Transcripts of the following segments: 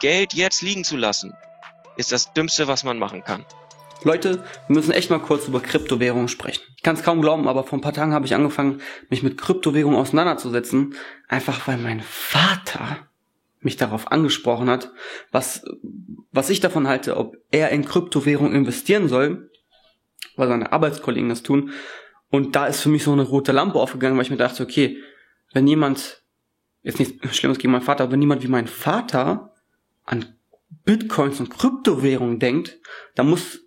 Geld jetzt liegen zu lassen, ist das Dümmste, was man machen kann. Leute, wir müssen echt mal kurz über Kryptowährungen sprechen. Ich kann es kaum glauben, aber vor ein paar Tagen habe ich angefangen, mich mit Kryptowährungen auseinanderzusetzen. Einfach weil mein Vater mich darauf angesprochen hat, was, was ich davon halte, ob er in Kryptowährungen investieren soll, weil seine Arbeitskollegen das tun. Und da ist für mich so eine rote Lampe aufgegangen, weil ich mir dachte, okay, wenn jemand, jetzt nichts Schlimmes gegen meinen Vater, aber wenn jemand wie mein Vater an Bitcoins und Kryptowährungen denkt, dann muss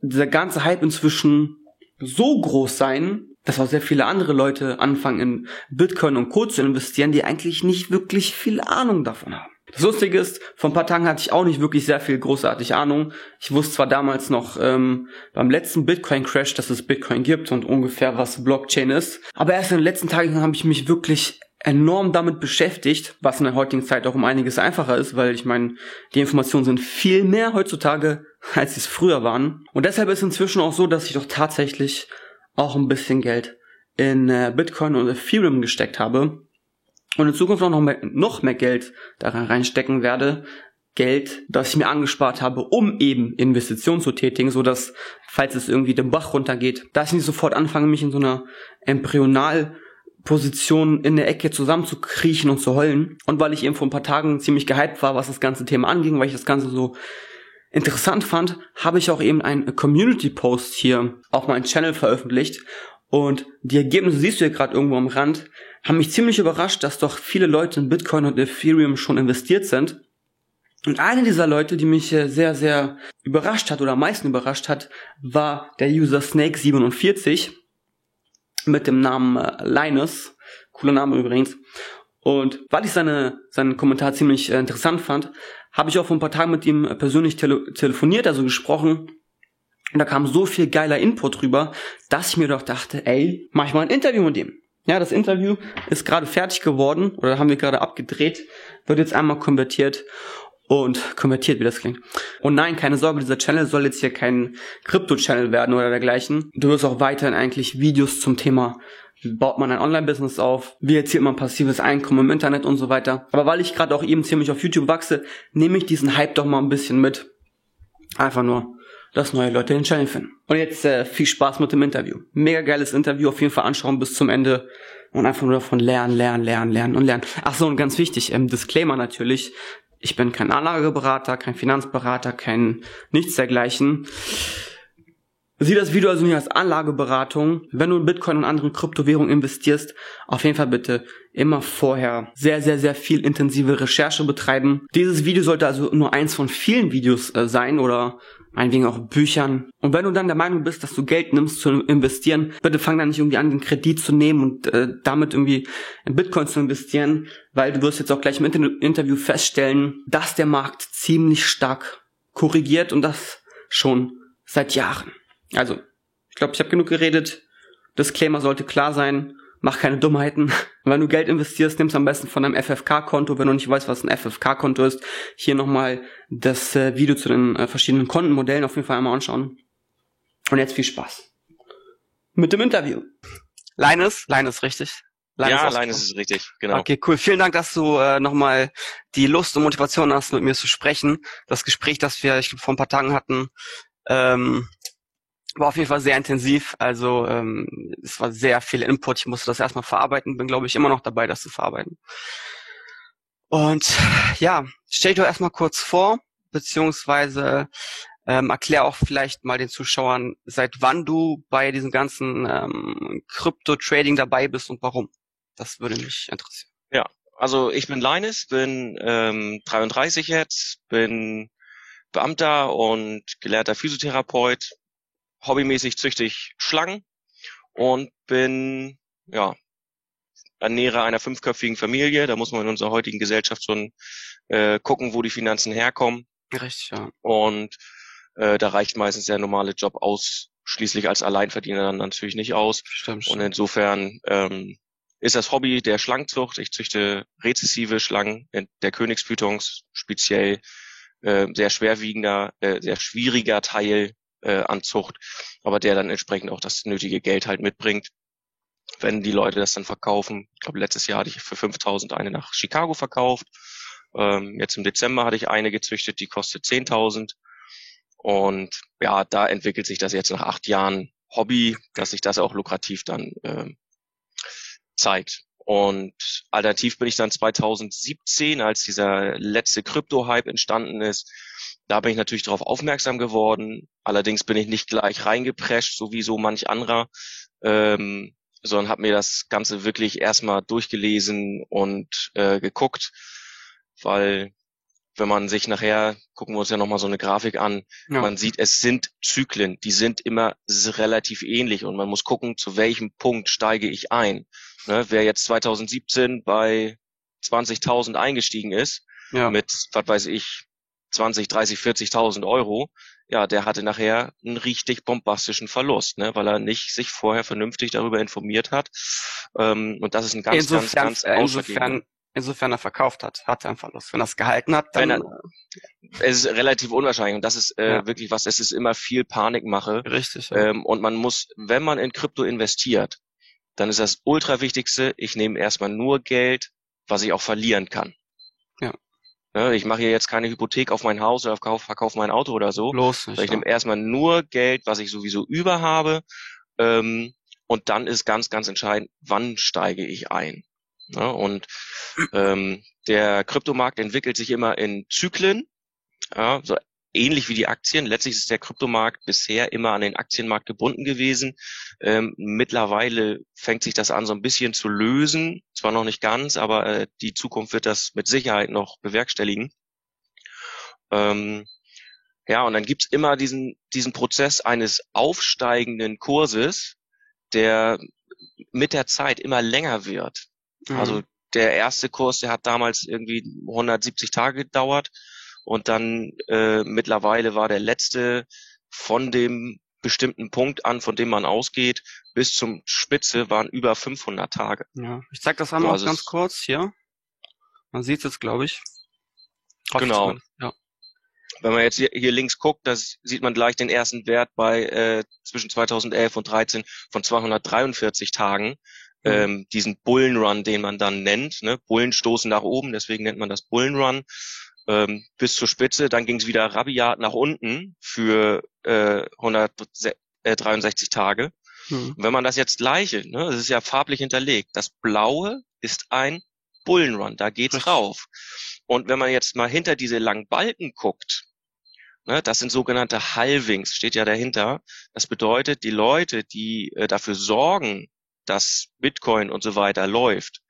dieser ganze Hype inzwischen so groß sein, dass auch sehr viele andere Leute anfangen in Bitcoin und Co. zu investieren, die eigentlich nicht wirklich viel Ahnung davon haben. Das Lustige ist, vor ein paar Tagen hatte ich auch nicht wirklich sehr viel großartig Ahnung. Ich wusste zwar damals noch ähm, beim letzten Bitcoin-Crash, dass es Bitcoin gibt und ungefähr was Blockchain ist, aber erst in den letzten Tagen habe ich mich wirklich enorm damit beschäftigt, was in der heutigen Zeit auch um einiges einfacher ist, weil ich meine, die Informationen sind viel mehr heutzutage, als sie es früher waren. Und deshalb ist inzwischen auch so, dass ich doch tatsächlich auch ein bisschen Geld in äh, Bitcoin und Ethereum gesteckt habe und in Zukunft auch noch mehr, noch mehr Geld daran reinstecken werde. Geld, das ich mir angespart habe, um eben Investitionen zu tätigen, so dass, falls es irgendwie den Bach runtergeht, dass ich nicht sofort anfange, mich in so einer Embryonal Position in der Ecke zusammenzukriechen und zu heulen. Und weil ich eben vor ein paar Tagen ziemlich gehypt war, was das ganze Thema anging, weil ich das Ganze so interessant fand, habe ich auch eben einen Community-Post hier auf meinen Channel veröffentlicht. Und die Ergebnisse siehst du hier gerade irgendwo am Rand, haben mich ziemlich überrascht, dass doch viele Leute in Bitcoin und Ethereum schon investiert sind. Und eine dieser Leute, die mich sehr, sehr überrascht hat oder am meisten überrascht hat, war der User Snake47 mit dem Namen äh, Linus. Cooler Name übrigens. Und weil ich seine, seinen Kommentar ziemlich äh, interessant fand, habe ich auch vor ein paar Tagen mit ihm persönlich tele telefoniert, also gesprochen. Und da kam so viel geiler Input rüber, dass ich mir doch dachte, ey, mach ich mal ein Interview mit ihm. Ja, das Interview ist gerade fertig geworden oder haben wir gerade abgedreht, wird jetzt einmal konvertiert und konvertiert, wie das klingt. Und nein, keine Sorge, dieser Channel soll jetzt hier kein Krypto-Channel werden oder dergleichen. Du wirst auch weiterhin eigentlich Videos zum Thema baut man ein Online-Business auf, wie erzielt man passives Einkommen im Internet und so weiter. Aber weil ich gerade auch eben ziemlich auf YouTube wachse, nehme ich diesen Hype doch mal ein bisschen mit. Einfach nur, dass neue Leute den Channel finden. Und jetzt äh, viel Spaß mit dem Interview. Mega geiles Interview, auf jeden Fall anschauen bis zum Ende und einfach nur davon lernen, lernen, lernen, lernen und lernen. Ach so, und ganz wichtig, ähm, Disclaimer natürlich, ich bin kein Anlageberater, kein Finanzberater, kein nichts dergleichen. Sieh das Video also nicht als Anlageberatung. Wenn du in Bitcoin und anderen Kryptowährungen investierst, auf jeden Fall bitte immer vorher sehr, sehr, sehr viel intensive Recherche betreiben. Dieses Video sollte also nur eins von vielen Videos äh, sein oder meinetwegen auch Büchern. Und wenn du dann der Meinung bist, dass du Geld nimmst zu investieren, bitte fang dann nicht irgendwie an, den Kredit zu nehmen und äh, damit irgendwie in Bitcoin zu investieren, weil du wirst jetzt auch gleich im Inter Interview feststellen, dass der Markt ziemlich stark korrigiert und das schon seit Jahren. Also, ich glaube, ich habe genug geredet. Disclaimer sollte klar sein mach keine Dummheiten. Wenn du Geld investierst, nimm's am besten von einem FFK-Konto. Wenn du nicht weißt, was ein FFK-Konto ist, hier nochmal das äh, Video zu den äh, verschiedenen Kontenmodellen auf jeden Fall einmal anschauen. Und jetzt viel Spaß. Mit dem Interview. Linus, Linus, richtig? Linus ja, Linus ist richtig, genau. Okay, cool. Vielen Dank, dass du äh, nochmal die Lust und Motivation hast, mit mir zu sprechen. Das Gespräch, das wir, ich glaube, vor ein paar Tagen hatten, ähm, war auf jeden Fall sehr intensiv. Also ähm, es war sehr viel Input. Ich musste das erstmal verarbeiten. Bin, glaube ich, immer noch dabei, das zu verarbeiten. Und ja, stell doch erstmal kurz vor, beziehungsweise ähm, erklär auch vielleicht mal den Zuschauern, seit wann du bei diesem ganzen ähm, Krypto-Trading dabei bist und warum. Das würde mich interessieren. Ja, also ich bin Linus, bin ähm, 33 jetzt, bin Beamter und gelehrter Physiotherapeut, hobbymäßig züchte ich Schlangen und bin, ja, ernähre einer fünfköpfigen Familie. Da muss man in unserer heutigen Gesellschaft schon äh, gucken, wo die Finanzen herkommen. Richtig, ja. Und äh, da reicht meistens der normale Job ausschließlich als Alleinverdiener dann natürlich nicht aus. Stimmt, Und insofern ähm, ist das Hobby der Schlangenzucht. Ich züchte rezessive Schlangen der Königsblütungs, speziell äh, sehr schwerwiegender, äh, sehr schwieriger Teil äh, an Zucht, aber der dann entsprechend auch das nötige Geld halt mitbringt. Wenn die Leute das dann verkaufen, ich glaube letztes Jahr hatte ich für 5000 eine nach Chicago verkauft Ähm, jetzt im Dezember hatte ich eine gezüchtet, die kostet 10.000. Und ja, da entwickelt sich das jetzt nach acht Jahren Hobby, dass sich das auch lukrativ dann ähm, zeigt. Und alternativ bin ich dann 2017, als dieser letzte Krypto-Hype entstanden ist, da bin ich natürlich darauf aufmerksam geworden. Allerdings bin ich nicht gleich reingeprescht, so wie so manch anderer, ähm, sondern habe mir das Ganze wirklich erstmal durchgelesen und äh, geguckt, weil wenn man sich nachher, gucken wir uns ja nochmal so eine Grafik an, ja. man sieht, es sind Zyklen, die sind immer relativ ähnlich und man muss gucken, zu welchem Punkt steige ich ein. Ne, wer jetzt 2017 bei 20.000 eingestiegen ist, ja. mit, was weiß ich, 20, 30, 40.000 Euro, ja, der hatte nachher einen richtig bombastischen Verlust, ne, weil er nicht sich vorher vernünftig darüber informiert hat. Ähm, und das ist ein ganz, insofern, ganz, ganz insofern, insofern er verkauft hat, hat er einen Verlust. Wenn er es gehalten hat, dann. Er, es ist relativ unwahrscheinlich und das ist äh, ja. wirklich was, es ist immer viel Panikmache. Richtig. Ja. Ähm, und man muss, wenn man in Krypto investiert, dann ist das ultra wichtigste, ich nehme erstmal nur Geld, was ich auch verlieren kann. Ja. Ne, ich mache hier jetzt keine Hypothek auf mein Haus oder verkaufe verkauf mein Auto oder so. Los nicht, ich nehme erstmal nur Geld, was ich sowieso über habe. Ähm, und dann ist ganz, ganz entscheidend, wann steige ich ein. Ja, ne, und ähm, der Kryptomarkt entwickelt sich immer in Zyklen. Ja, so ähnlich wie die Aktien. Letztlich ist der Kryptomarkt bisher immer an den Aktienmarkt gebunden gewesen. Ähm, mittlerweile fängt sich das an, so ein bisschen zu lösen. Zwar noch nicht ganz, aber äh, die Zukunft wird das mit Sicherheit noch bewerkstelligen. Ähm, ja, und dann gibt's immer diesen, diesen Prozess eines aufsteigenden Kurses, der mit der Zeit immer länger wird. Mhm. Also der erste Kurs, der hat damals irgendwie 170 Tage gedauert und dann äh, mittlerweile war der letzte von dem bestimmten Punkt an, von dem man ausgeht, bis zum Spitze waren über 500 Tage. Ja, ich zeig das einmal also ganz kurz hier. Man sieht es, glaube ich. Hoffe genau. Ja. Wenn man jetzt hier, hier links guckt, da sieht man gleich den ersten Wert bei äh, zwischen 2011 und 13 von 243 Tagen. Mhm. Ähm, diesen Bullenrun, den man dann nennt. Ne? Bullen stoßen nach oben, deswegen nennt man das Bullenrun ähm, bis zur Spitze. Dann ging es wieder rabiat nach unten für äh, 163 Tage. Mhm. Und wenn man das jetzt gleiche, ne, das ist ja farblich hinterlegt, das Blaue ist ein Bullenrun, da geht's Richtig. rauf. Und wenn man jetzt mal hinter diese langen Balken guckt, ne, das sind sogenannte Halvings, steht ja dahinter. Das bedeutet, die Leute, die äh, dafür sorgen, dass Bitcoin und so weiter läuft,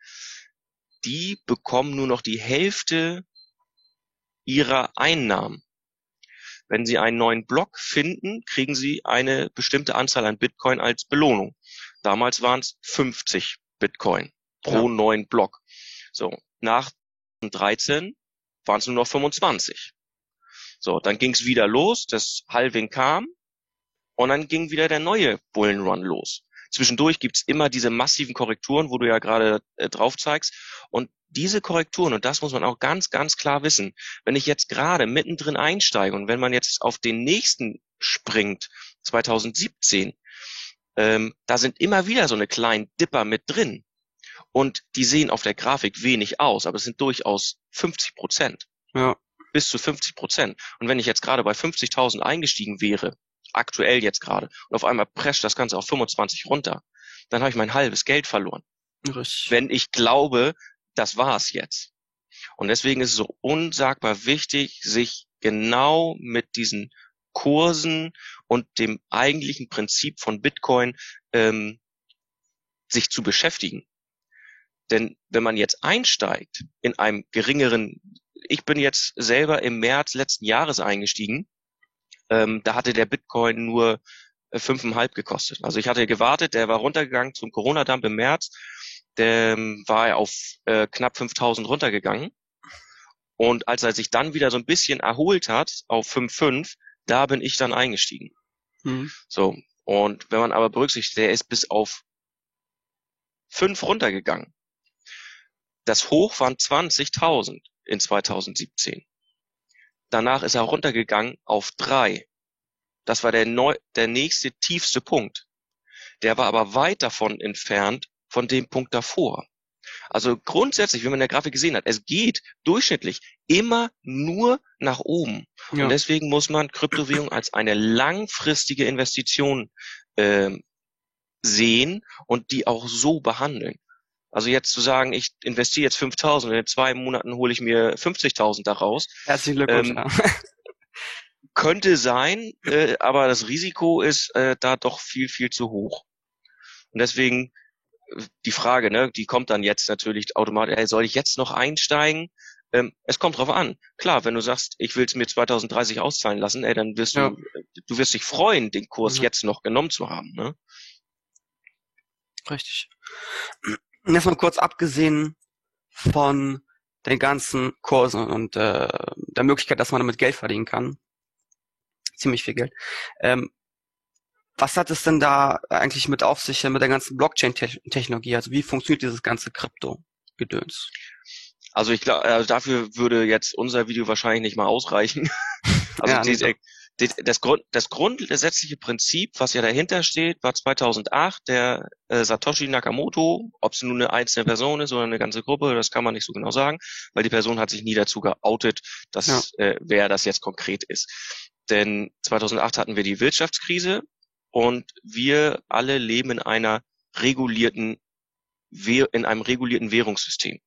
die bekommen nur noch die Hälfte ihrer Einnahmen. Wenn Sie einen neuen Block finden, kriegen Sie eine bestimmte Anzahl an Bitcoin als Belohnung. Damals waren es 50 Bitcoin pro ja. neuen Block. So, nach 13 waren es nur noch 25. So, dann ging es wieder los, das Halving kam und dann ging wieder der neue Bullenrun los. Zwischendurch gibt's immer diese massiven Korrekturen, wo du ja gerade äh, drauf zeigst. Und diese Korrekturen, und das muss man auch ganz, ganz klar wissen, wenn ich jetzt gerade mittendrin einsteige und wenn man jetzt auf den nächsten springt, 2017, ähm, da sind immer wieder so eine kleinen Dipper mit drin. Und die sehen auf der Grafik wenig aus, aber es sind durchaus 50 Prozent. Ja. Bis zu 50 Prozent. Und wenn ich jetzt gerade bei 50.000 eingestiegen wäre, aktuell jetzt gerade, und auf einmal prescht das Ganze auf 25 runter, dann habe ich mein halbes Geld verloren. Richtig. Wenn ich glaube, das war's jetzt. Und deswegen ist es so unsagbar wichtig, sich genau mit diesen Kursen und dem eigentlichen Prinzip von Bitcoin ähm, sich zu beschäftigen. Denn wenn man jetzt einsteigt in einem geringeren, ich bin jetzt selber im März letzten Jahres eingestiegen, ähm, da hatte der Bitcoin nur äh, fünfeinhalb gekostet. Also ich hatte gewartet, der war runtergegangen zum Corona-Dump im März der ähm, war er auf äh, knapp 5000 runtergegangen. Und als er sich dann wieder so ein bisschen erholt hat auf 5,5, da bin ich dann eingestiegen. Mhm. So. Und wenn man aber berücksichtigt, der ist bis auf 5 runtergegangen. Das Hoch waren 20.000 in 2017. Danach ist er runtergegangen auf 3. Das war der, neu, der nächste tiefste Punkt. Der war aber weit davon entfernt von dem Punkt davor. Also grundsätzlich, wie man in der Grafik gesehen hat, es geht durchschnittlich immer nur nach oben. Ja. Und deswegen muss man Kryptowährung als eine langfristige Investition äh, sehen und die auch so behandeln. Also jetzt zu sagen, ich investiere jetzt 5.000 und in zwei Monaten hole ich mir 50.000 daraus. Herzlichen Glückwunsch. Ähm, ja. könnte sein, äh, aber das Risiko ist äh, da doch viel, viel zu hoch. Und deswegen äh, die Frage, ne, die kommt dann jetzt natürlich automatisch, hey, soll ich jetzt noch einsteigen? Ähm, es kommt drauf an. Klar, wenn du sagst, ich will es mir 2030 auszahlen lassen, ey, dann wirst ja. du, du wirst dich freuen, den Kurs mhm. jetzt noch genommen zu haben. Ne? Richtig. Jetzt mal kurz abgesehen von den ganzen Kursen und äh, der Möglichkeit, dass man damit Geld verdienen kann. Ziemlich viel Geld. Ähm, was hat es denn da eigentlich mit auf sich mit der ganzen Blockchain-Technologie? Also wie funktioniert dieses ganze Krypto-Gedöns? Also ich glaube, also dafür würde jetzt unser Video wahrscheinlich nicht mal ausreichen. also ja, die, das, Grund, das grundsätzliche Prinzip, was ja dahinter steht, war 2008 der äh, Satoshi Nakamoto, ob es nun eine einzelne Person ist oder eine ganze Gruppe, das kann man nicht so genau sagen, weil die Person hat sich nie dazu geoutet, dass ja. äh, wer das jetzt konkret ist. Denn 2008 hatten wir die Wirtschaftskrise und wir alle leben in einer regulierten in einem regulierten Währungssystem.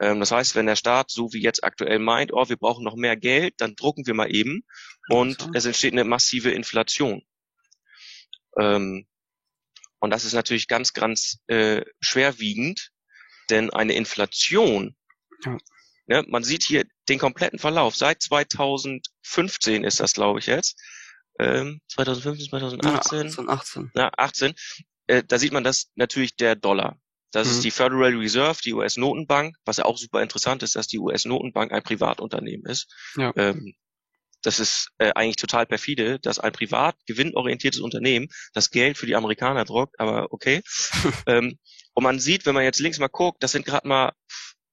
Ähm, das heißt, wenn der Staat so wie jetzt aktuell meint, oh, wir brauchen noch mehr Geld, dann drucken wir mal eben und so. es entsteht eine massive Inflation. Ähm, und das ist natürlich ganz, ganz äh, schwerwiegend, denn eine Inflation, ja. ne, man sieht hier den kompletten Verlauf, seit 2015 ist das, glaube ich, jetzt, ähm, 2015, 2018, ja, 18, 18. Ja, 18 äh, da sieht man das natürlich der Dollar. Das mhm. ist die Federal Reserve, die US-Notenbank, was ja auch super interessant ist, dass die US-Notenbank ein Privatunternehmen ist. Ja. Ähm, das ist äh, eigentlich total perfide, dass ein privat gewinnorientiertes Unternehmen das Geld für die Amerikaner druckt, aber okay. ähm, und man sieht, wenn man jetzt links mal guckt, das sind gerade mal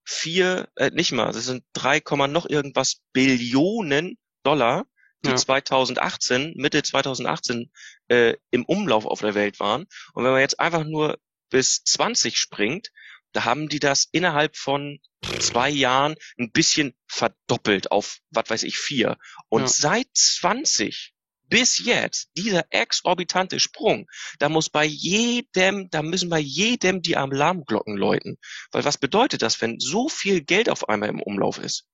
vier, äh, nicht mal, das sind 3, noch irgendwas Billionen Dollar, die ja. 2018, Mitte 2018 äh, im Umlauf auf der Welt waren. Und wenn man jetzt einfach nur bis 20 springt, da haben die das innerhalb von zwei Jahren ein bisschen verdoppelt auf, was weiß ich, vier. Und ja. seit 20 bis jetzt, dieser exorbitante Sprung, da muss bei jedem, da müssen bei jedem die Alarmglocken läuten. Weil was bedeutet das, wenn so viel Geld auf einmal im Umlauf ist?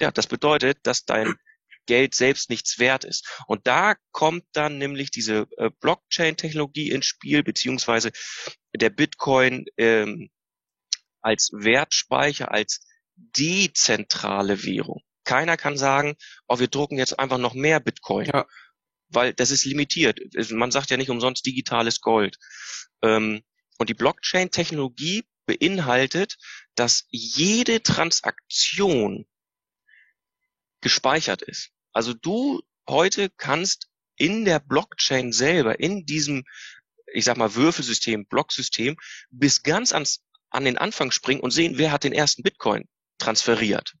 Ja, das bedeutet, dass dein Geld selbst nichts wert ist. Und da kommt dann nämlich diese äh, Blockchain-Technologie ins Spiel, beziehungsweise der Bitcoin ähm, als Wertspeicher, als dezentrale Währung. Keiner kann sagen, oh, wir drucken jetzt einfach noch mehr Bitcoin. Ja. Weil das ist limitiert. Man sagt ja nicht umsonst digitales Gold. Ähm, und die Blockchain-Technologie beinhaltet, dass jede Transaktion gespeichert ist. Also du heute kannst in der Blockchain selber, in diesem, ich sag mal, Würfelsystem, Blocksystem, bis ganz ans, an den Anfang springen und sehen, wer hat den ersten Bitcoin transferiert.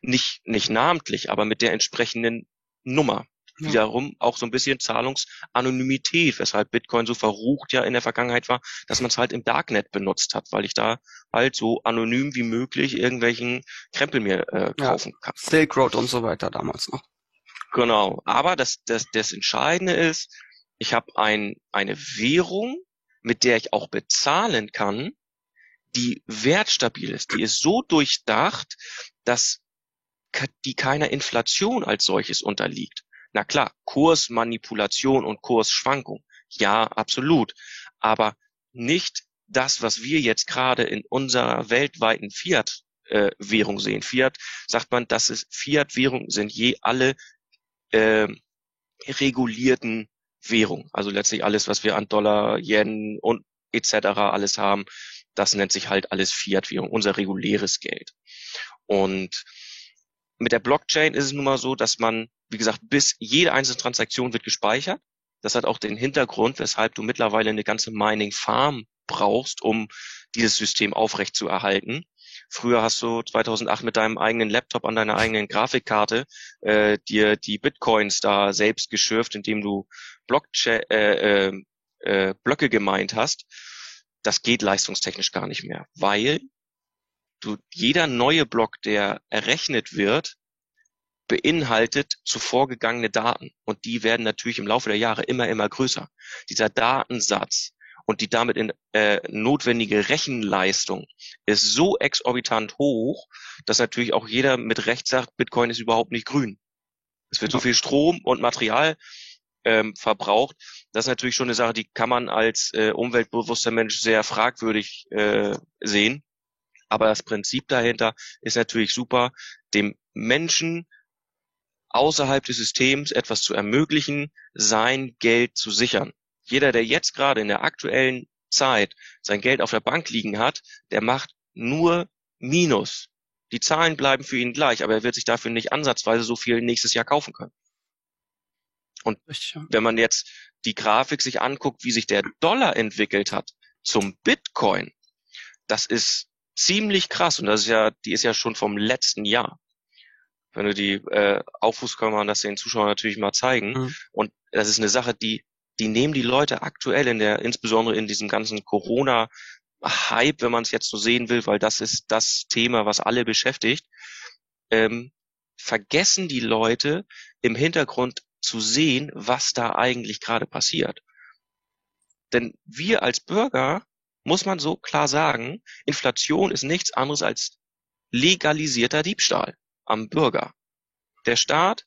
Nicht, nicht namentlich, aber mit der entsprechenden Nummer. Wiederum auch so ein bisschen Zahlungsanonymität, weshalb Bitcoin so verrucht ja in der Vergangenheit war, dass man es halt im Darknet benutzt hat, weil ich da halt so anonym wie möglich irgendwelchen Krempel mir äh, kaufen ja. kann. Silk Road und so weiter damals noch. Genau. Aber das, das, das Entscheidende ist, ich habe ein, eine Währung, mit der ich auch bezahlen kann, die wertstabil ist. Die ist so durchdacht, dass die keiner Inflation als solches unterliegt. Na klar, Kursmanipulation und Kursschwankung. Ja, absolut. Aber nicht das, was wir jetzt gerade in unserer weltweiten Fiat-Währung äh, sehen. Fiat sagt man, dass es Fiat-Währungen sind je alle äh, regulierten Währungen. Also letztlich alles, was wir an Dollar, Yen und etc. alles haben, das nennt sich halt alles Fiat-Währung, unser reguläres Geld. Und mit der Blockchain ist es nun mal so, dass man, wie gesagt, bis jede einzelne Transaktion wird gespeichert. Das hat auch den Hintergrund, weshalb du mittlerweile eine ganze Mining Farm brauchst, um dieses System aufrecht zu erhalten. Früher hast du 2008 mit deinem eigenen Laptop an deiner eigenen Grafikkarte äh, dir die Bitcoins da selbst geschürft, indem du Blockchain, äh, äh, äh, Blöcke gemeint hast. das geht leistungstechnisch gar nicht mehr, weil du, jeder neue Block, der errechnet wird, beinhaltet zuvor gegangene Daten. Und die werden natürlich im Laufe der Jahre immer, immer größer. Dieser Datensatz und die damit in, äh, notwendige Rechenleistung ist so exorbitant hoch, dass natürlich auch jeder mit Recht sagt, Bitcoin ist überhaupt nicht grün. Es wird so viel Strom und Material ähm, verbraucht. Das ist natürlich schon eine Sache, die kann man als äh, umweltbewusster Mensch sehr fragwürdig äh, sehen. Aber das Prinzip dahinter ist natürlich super, dem Menschen außerhalb des Systems etwas zu ermöglichen, sein Geld zu sichern. Jeder, der jetzt gerade in der aktuellen Zeit sein Geld auf der Bank liegen hat, der macht nur Minus. Die Zahlen bleiben für ihn gleich, aber er wird sich dafür nicht ansatzweise so viel nächstes Jahr kaufen können. Und wenn man jetzt die Grafik sich anguckt, wie sich der Dollar entwickelt hat zum Bitcoin, das ist ziemlich krass und das ist ja, die ist ja schon vom letzten Jahr. Wenn du die äh, aufrufst, kann man das den Zuschauern natürlich mal zeigen. Mhm. Und das ist eine Sache, die, die nehmen die Leute aktuell in der, insbesondere in diesem ganzen Corona Hype, wenn man es jetzt so sehen will, weil das ist das Thema, was alle beschäftigt, ähm, vergessen die Leute im Hintergrund zu sehen, was da eigentlich gerade passiert. Denn wir als Bürger muss man so klar sagen, Inflation ist nichts anderes als legalisierter Diebstahl am Bürger. Der Staat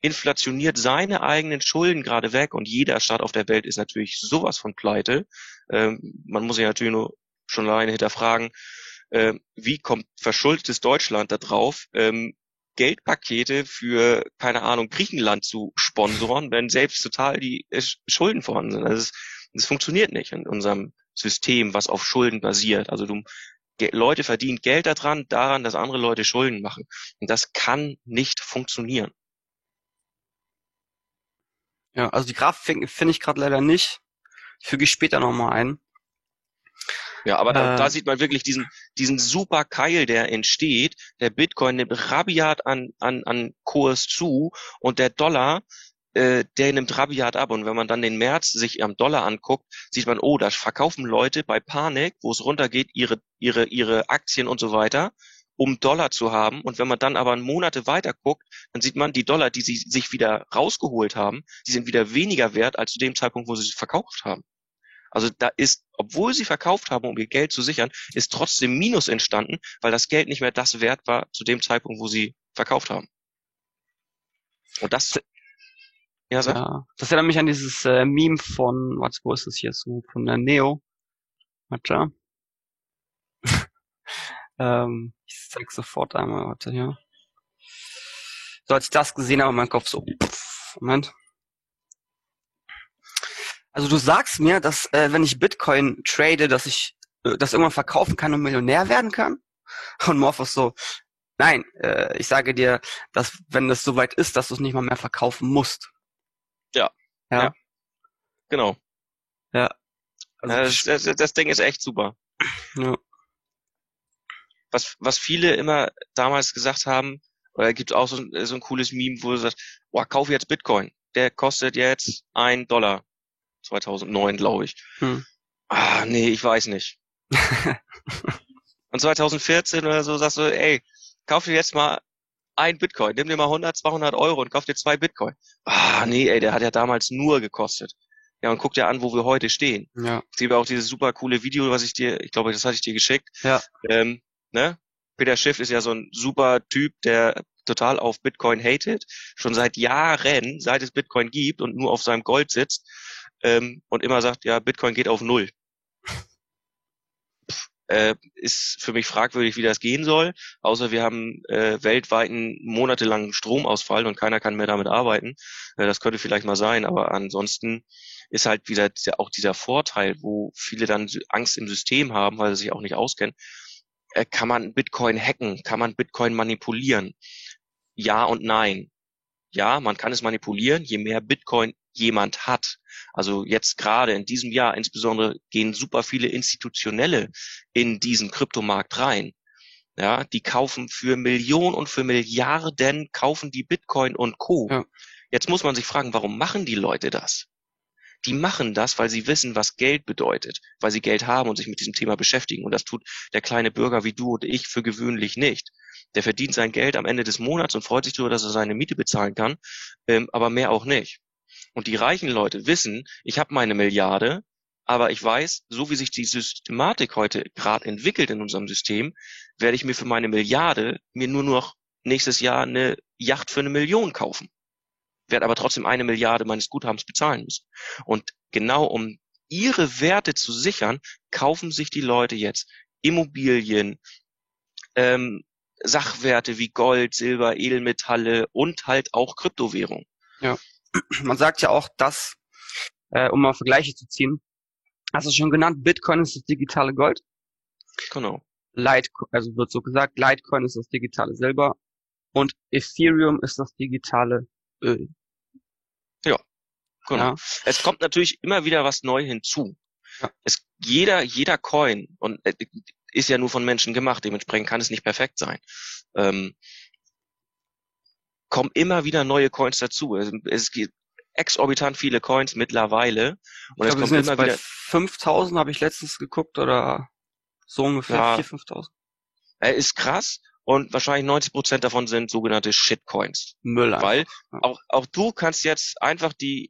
inflationiert seine eigenen Schulden gerade weg und jeder Staat auf der Welt ist natürlich sowas von pleite. Ähm, man muss sich natürlich nur schon alleine hinterfragen, äh, wie kommt verschuldetes Deutschland da drauf, ähm, Geldpakete für, keine Ahnung, Griechenland zu sponsoren, wenn selbst total die Schulden vorhanden sind. Das, ist, das funktioniert nicht in unserem System, was auf Schulden basiert. Also du, Leute verdienen Geld daran, daran, dass andere Leute Schulden machen. Und das kann nicht funktionieren. Ja, also die Grafik finde ich gerade leider nicht. Füge ich später nochmal ein. Ja, aber da, äh, da sieht man wirklich diesen, diesen super Keil, der entsteht. Der Bitcoin nimmt rabiat an, an, an Kurs zu und der Dollar äh, der nimmt rabiat ab. Und wenn man dann den März sich am Dollar anguckt, sieht man, oh, da verkaufen Leute bei Panik, wo es runtergeht, ihre, ihre, ihre Aktien und so weiter, um Dollar zu haben. Und wenn man dann aber Monate weiter guckt, dann sieht man, die Dollar, die sie sich wieder rausgeholt haben, die sind wieder weniger wert als zu dem Zeitpunkt, wo sie sie verkauft haben. Also da ist, obwohl sie verkauft haben, um ihr Geld zu sichern, ist trotzdem Minus entstanden, weil das Geld nicht mehr das wert war zu dem Zeitpunkt, wo sie verkauft haben. Und das ja, sag. Ja, das erinnert mich an dieses äh, Meme von, was, wo ist das hier so, von der Neo. Warte. ähm, ich zeig sofort einmal, warte, hier. So, als ich das gesehen habe, mein Kopf so, pff, Moment. Also du sagst mir, dass äh, wenn ich Bitcoin trade, dass ich äh, das irgendwann verkaufen kann und Millionär werden kann? Und Morphos so, nein, äh, ich sage dir, dass wenn das soweit ist, dass du es nicht mal mehr verkaufen musst. Ja. Ja. ja. Genau. Ja. Also das, das, das Ding ist echt super. Ja. Was, was viele immer damals gesagt haben, oder gibt auch so, so ein cooles Meme, wo du sagst, boah, kauf jetzt Bitcoin. Der kostet jetzt ein Dollar. 2009, glaube ich. Hm. Ah, nee, ich weiß nicht. Und 2014 oder so sagst du, ey, kauf dir jetzt mal ein Bitcoin. Nimm dir mal 100, 200 Euro und kauf dir zwei Bitcoin. Ah, nee, ey, der hat ja damals nur gekostet. Ja, und guck dir an, wo wir heute stehen. Ja. Ich sehe auch dieses super coole Video, was ich dir, ich glaube, das hatte ich dir geschickt. Ja. Ähm, ne? Peter Schiff ist ja so ein super Typ, der total auf Bitcoin hatet, schon seit Jahren, seit es Bitcoin gibt und nur auf seinem Gold sitzt ähm, und immer sagt, ja, Bitcoin geht auf Null äh, ist für mich fragwürdig, wie das gehen soll. Außer wir haben äh, weltweiten monatelangen Stromausfall und keiner kann mehr damit arbeiten. Äh, das könnte vielleicht mal sein, aber ansonsten ist halt wieder auch dieser Vorteil, wo viele dann Angst im System haben, weil sie sich auch nicht auskennen. Äh, kann man Bitcoin hacken? Kann man Bitcoin manipulieren? Ja und nein. Ja, man kann es manipulieren. Je mehr Bitcoin jemand hat, also jetzt gerade in diesem Jahr insbesondere gehen super viele Institutionelle in diesen Kryptomarkt rein. Ja, die kaufen für Millionen und für Milliarden kaufen die Bitcoin und Co. Ja. Jetzt muss man sich fragen, warum machen die Leute das? die machen das, weil sie wissen, was Geld bedeutet, weil sie Geld haben und sich mit diesem Thema beschäftigen. Und das tut der kleine Bürger wie du und ich für gewöhnlich nicht. Der verdient sein Geld am Ende des Monats und freut sich darüber, dass er seine Miete bezahlen kann, ähm, aber mehr auch nicht. Und die reichen Leute wissen, ich habe meine Milliarde, aber ich weiß, so wie sich die Systematik heute gerade entwickelt in unserem System, werde ich mir für meine Milliarde mir nur noch nächstes Jahr eine Yacht für eine Million kaufen. Werde aber trotzdem eine Milliarde meines Guthabens bezahlen müssen. Und genau um ihre Werte zu sichern, kaufen sich die Leute jetzt Immobilien, ähm, Sachwerte wie Gold, Silber, Edelmetalle und halt auch Kryptowährung. Ja. Man sagt ja auch, dass, äh, um mal Vergleiche zu ziehen, hast du schon genannt, Bitcoin ist das digitale Gold. Genau. Litecoin, also wird so gesagt, Litecoin ist das digitale Silber und Ethereum ist das digitale Öl. Ja, genau. Ja. Es kommt natürlich immer wieder was neu hinzu. Ja. Es, jeder, jeder Coin und äh, ist ja nur von Menschen gemacht, dementsprechend kann es nicht perfekt sein. Ähm, kommen immer wieder neue Coins dazu. Es, es gibt exorbitant viele Coins mittlerweile. Und ich glaub, es kommt immer wieder. 5000 habe ich letztens geguckt oder so ungefähr ja, 4.000, 5.000. Er ist krass und wahrscheinlich 90 Prozent davon sind sogenannte Shitcoins. Müll. Einfach. Weil auch, auch du kannst jetzt einfach die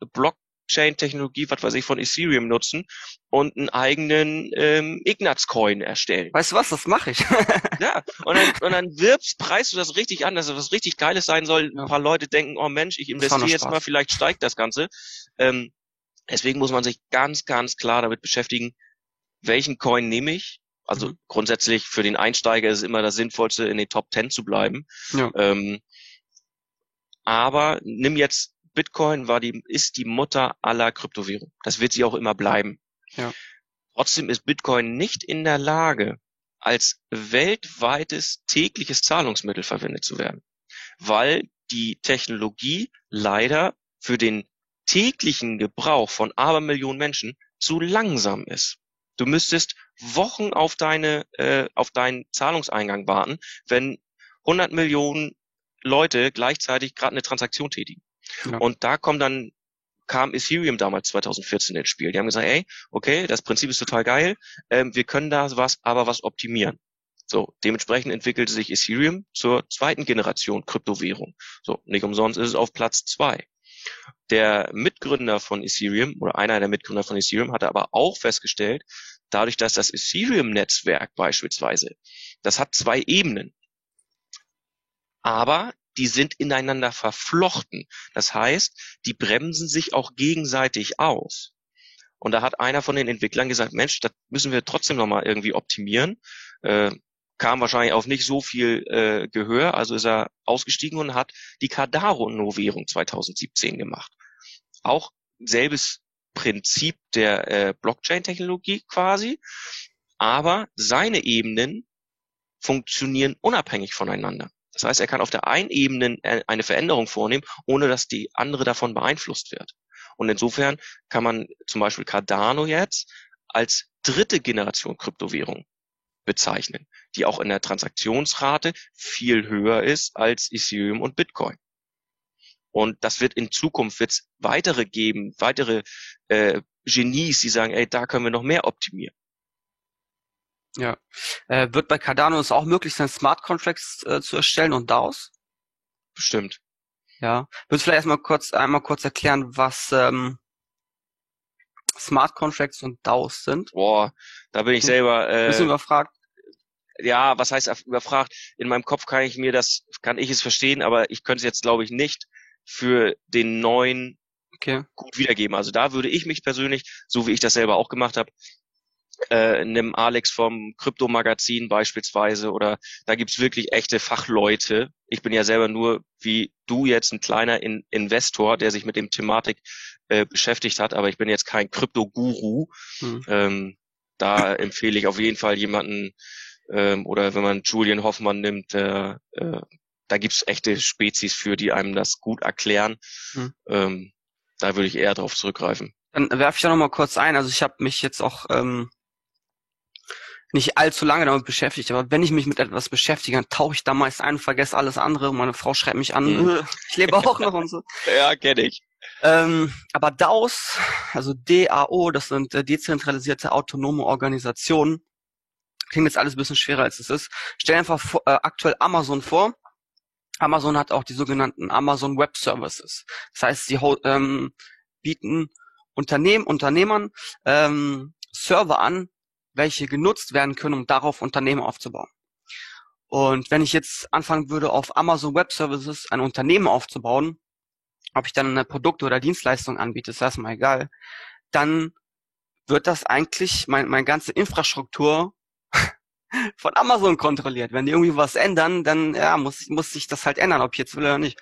Blockchain-Technologie, was weiß ich, von Ethereum nutzen und einen eigenen ähm, Ignatz-Coin erstellen. Weißt du was, das mache ich. ja, und dann, und dann wirbst, preist du das richtig an, dass es was richtig Geiles sein soll. Ja. Ein paar Leute denken, oh Mensch, ich investiere jetzt mal, vielleicht steigt das Ganze. Ähm, deswegen muss man sich ganz, ganz klar damit beschäftigen, welchen Coin nehme ich, also mhm. grundsätzlich für den Einsteiger ist es immer das Sinnvollste, in den Top 10 zu bleiben. Ja. Ähm, aber nimm jetzt Bitcoin war die, ist die Mutter aller Kryptowährungen. Das wird sie auch immer bleiben. Ja. Trotzdem ist Bitcoin nicht in der Lage, als weltweites tägliches Zahlungsmittel verwendet zu werden, weil die Technologie leider für den täglichen Gebrauch von Abermillionen Menschen zu langsam ist. Du müsstest Wochen auf deine, äh, auf deinen Zahlungseingang warten, wenn 100 Millionen Leute gleichzeitig gerade eine Transaktion tätigen. Und da kommt dann kam Ethereum damals 2014 ins Spiel. Die haben gesagt, ey, okay, das Prinzip ist total geil, ähm, wir können da was, aber was optimieren. So, dementsprechend entwickelte sich Ethereum zur zweiten Generation Kryptowährung. So, nicht umsonst ist es auf Platz zwei. Der Mitgründer von Ethereum oder einer der Mitgründer von Ethereum hatte aber auch festgestellt, dadurch, dass das Ethereum-Netzwerk beispielsweise, das hat zwei Ebenen. Aber die sind ineinander verflochten. Das heißt, die bremsen sich auch gegenseitig aus. Und da hat einer von den Entwicklern gesagt, Mensch, das müssen wir trotzdem nochmal irgendwie optimieren. Äh, kam wahrscheinlich auf nicht so viel äh, Gehör, also ist er ausgestiegen und hat die Cardano-Novierung 2017 gemacht. Auch selbes Prinzip der äh, Blockchain-Technologie quasi, aber seine Ebenen funktionieren unabhängig voneinander. Das heißt, er kann auf der einen Ebene äh, eine Veränderung vornehmen, ohne dass die andere davon beeinflusst wird. Und insofern kann man zum Beispiel Cardano jetzt als dritte Generation Kryptowährung bezeichnen, die auch in der Transaktionsrate viel höher ist als Ethereum und Bitcoin. Und das wird in Zukunft wird's weitere geben, weitere äh, Genies, die sagen, ey, da können wir noch mehr optimieren. Ja. Äh, wird bei Cardano es auch möglich sein, Smart Contracts äh, zu erstellen und DAOs? Bestimmt. Ja. Würdest du vielleicht erstmal kurz, einmal kurz erklären, was ähm, Smart Contracts und DAOs sind? Boah, da bin ich selber äh, bisschen überfragt. Ja, was heißt überfragt? In meinem Kopf kann ich mir das, kann ich es verstehen, aber ich könnte es jetzt, glaube ich, nicht für den neuen okay. gut wiedergeben. Also da würde ich mich persönlich, so wie ich das selber auch gemacht habe, äh, nimm Alex vom Krypto-Magazin beispielsweise oder da gibt's wirklich echte Fachleute. Ich bin ja selber nur wie du jetzt ein kleiner In Investor, der sich mit dem Thematik äh, beschäftigt hat, aber ich bin jetzt kein Krypto-Guru. Hm. Ähm, da empfehle ich auf jeden Fall jemanden ähm, oder wenn man Julian Hoffmann nimmt, der äh, da gibt's echte Spezies für, die einem das gut erklären. Hm. Ähm, da würde ich eher darauf zurückgreifen. Dann werfe ich da nochmal kurz ein. Also ich habe mich jetzt auch ähm, nicht allzu lange damit beschäftigt, aber wenn ich mich mit etwas beschäftige, dann tauche ich da meist ein und vergesse alles andere. Meine Frau schreibt mich an, mhm. ich lebe auch noch und so. Ja, kenne ich. Ähm, aber DAOs, also DAO, das sind äh, dezentralisierte autonome Organisationen, klingt jetzt alles ein bisschen schwerer als es ist. Stell einfach vor, äh, aktuell Amazon vor. Amazon hat auch die sogenannten Amazon Web Services. Das heißt, sie ähm, bieten Unternehmen, Unternehmern ähm, Server an, welche genutzt werden können, um darauf Unternehmen aufzubauen. Und wenn ich jetzt anfangen würde, auf Amazon Web Services ein Unternehmen aufzubauen, ob ich dann eine Produkte oder Dienstleistung anbiete, ist erstmal egal, dann wird das eigentlich mein, meine ganze Infrastruktur von Amazon kontrolliert. Wenn die irgendwie was ändern, dann ja, muss, muss sich das halt ändern, ob ich jetzt will oder nicht.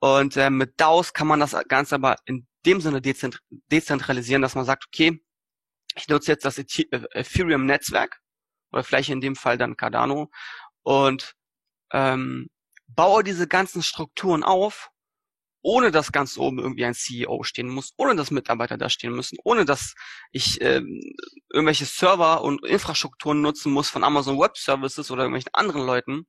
Und äh, mit DAOs kann man das Ganze aber in dem Sinne dezentralisieren, dass man sagt, okay, ich nutze jetzt das Ethereum-Netzwerk oder vielleicht in dem Fall dann Cardano und ähm, baue diese ganzen Strukturen auf ohne dass ganz oben irgendwie ein CEO stehen muss, ohne dass Mitarbeiter da stehen müssen, ohne dass ich ähm, irgendwelche Server und Infrastrukturen nutzen muss von Amazon Web Services oder irgendwelchen anderen Leuten.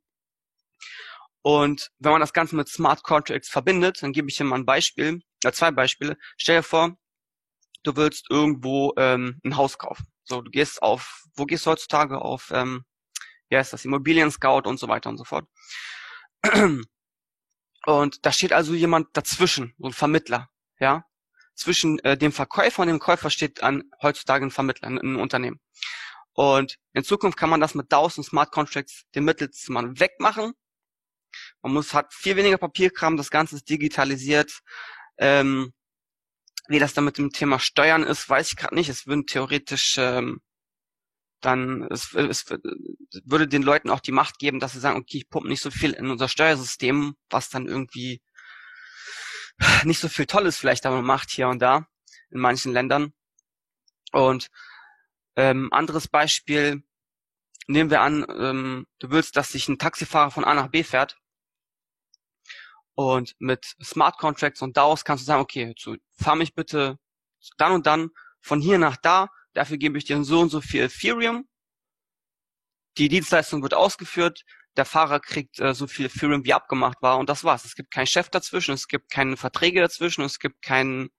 Und wenn man das Ganze mit Smart Contracts verbindet, dann gebe ich dir mal ein Beispiel, äh, zwei Beispiele. Stell dir vor, du willst irgendwo ähm, ein Haus kaufen. So, du gehst auf, wo gehst du heutzutage auf, ähm, wie heißt das, Immobilien Scout und so weiter und so fort. Und da steht also jemand dazwischen, so ein Vermittler, ja. Zwischen äh, dem Verkäufer und dem Käufer steht an heutzutage ein Vermittler, ein, ein Unternehmen. Und in Zukunft kann man das mit DAOs und Smart Contracts den Mittelsmann wegmachen. Man muss hat viel weniger Papierkram, das Ganze ist digitalisiert. Ähm, wie das dann mit dem Thema Steuern ist, weiß ich gerade nicht. Es würden theoretisch ähm, dann es, es würde den Leuten auch die Macht geben, dass sie sagen, okay, ich pumpe nicht so viel in unser Steuersystem, was dann irgendwie nicht so viel Tolles vielleicht aber macht hier und da in manchen Ländern. Und ähm, anderes Beispiel, nehmen wir an, ähm, du willst, dass sich ein Taxifahrer von A nach B fährt. Und mit Smart Contracts und DAOs kannst du sagen, okay, so, fahr mich bitte dann und dann von hier nach da dafür gebe ich dir so und so viel Ethereum. Die Dienstleistung wird ausgeführt, der Fahrer kriegt äh, so viel Ethereum, wie abgemacht war und das war's. Es gibt keinen Chef dazwischen, es gibt keine Verträge dazwischen, es gibt keinen,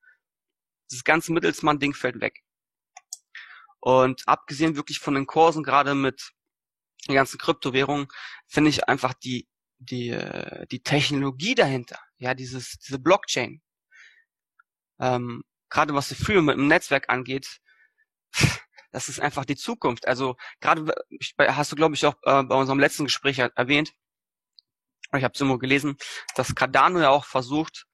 das ganze Mittelsmann-Ding fällt weg. Und abgesehen wirklich von den Kursen, gerade mit den ganzen Kryptowährungen, finde ich einfach die, die, äh, die Technologie dahinter, ja, dieses, diese Blockchain, ähm, gerade was Ethereum mit dem Netzwerk angeht, das ist einfach die Zukunft. Also gerade hast du, glaube ich, auch äh, bei unserem letzten Gespräch erwähnt, ich habe es immer gelesen, dass Cardano ja auch versucht,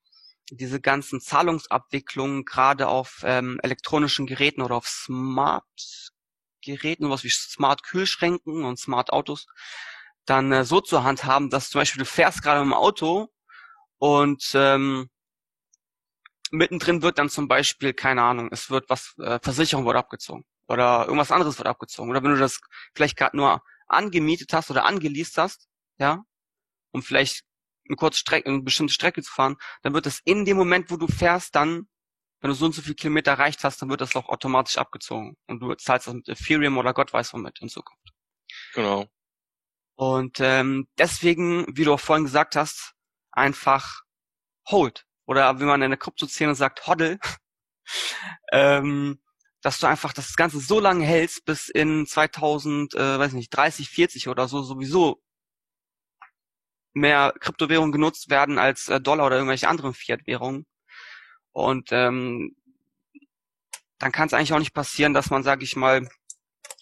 diese ganzen Zahlungsabwicklungen gerade auf ähm, elektronischen Geräten oder auf Smart-Geräten, was wie Smart-Kühlschränken und Smart-Autos, dann äh, so zur Hand haben, dass zum Beispiel du fährst gerade im Auto und ähm, mittendrin wird dann zum Beispiel, keine Ahnung, es wird was, äh, Versicherung wird abgezogen oder irgendwas anderes wird abgezogen. Oder wenn du das vielleicht gerade nur angemietet hast oder angeleast hast, ja, um vielleicht eine kurze Strecke, eine bestimmte Strecke zu fahren, dann wird das in dem Moment, wo du fährst, dann, wenn du so und so viele Kilometer erreicht hast, dann wird das auch automatisch abgezogen. Und du zahlst das mit Ethereum oder Gott weiß womit in Zukunft. Genau. Und ähm, deswegen, wie du auch vorhin gesagt hast, einfach hold oder wie man in der Kryptoszene sagt, Hoddle, ähm, dass du einfach das Ganze so lange hältst, bis in 2000, äh, weiß nicht, 30, 40 oder so sowieso mehr Kryptowährungen genutzt werden als äh, Dollar oder irgendwelche anderen Fiat-Währungen. Und ähm, dann kann es eigentlich auch nicht passieren, dass man, sage ich mal,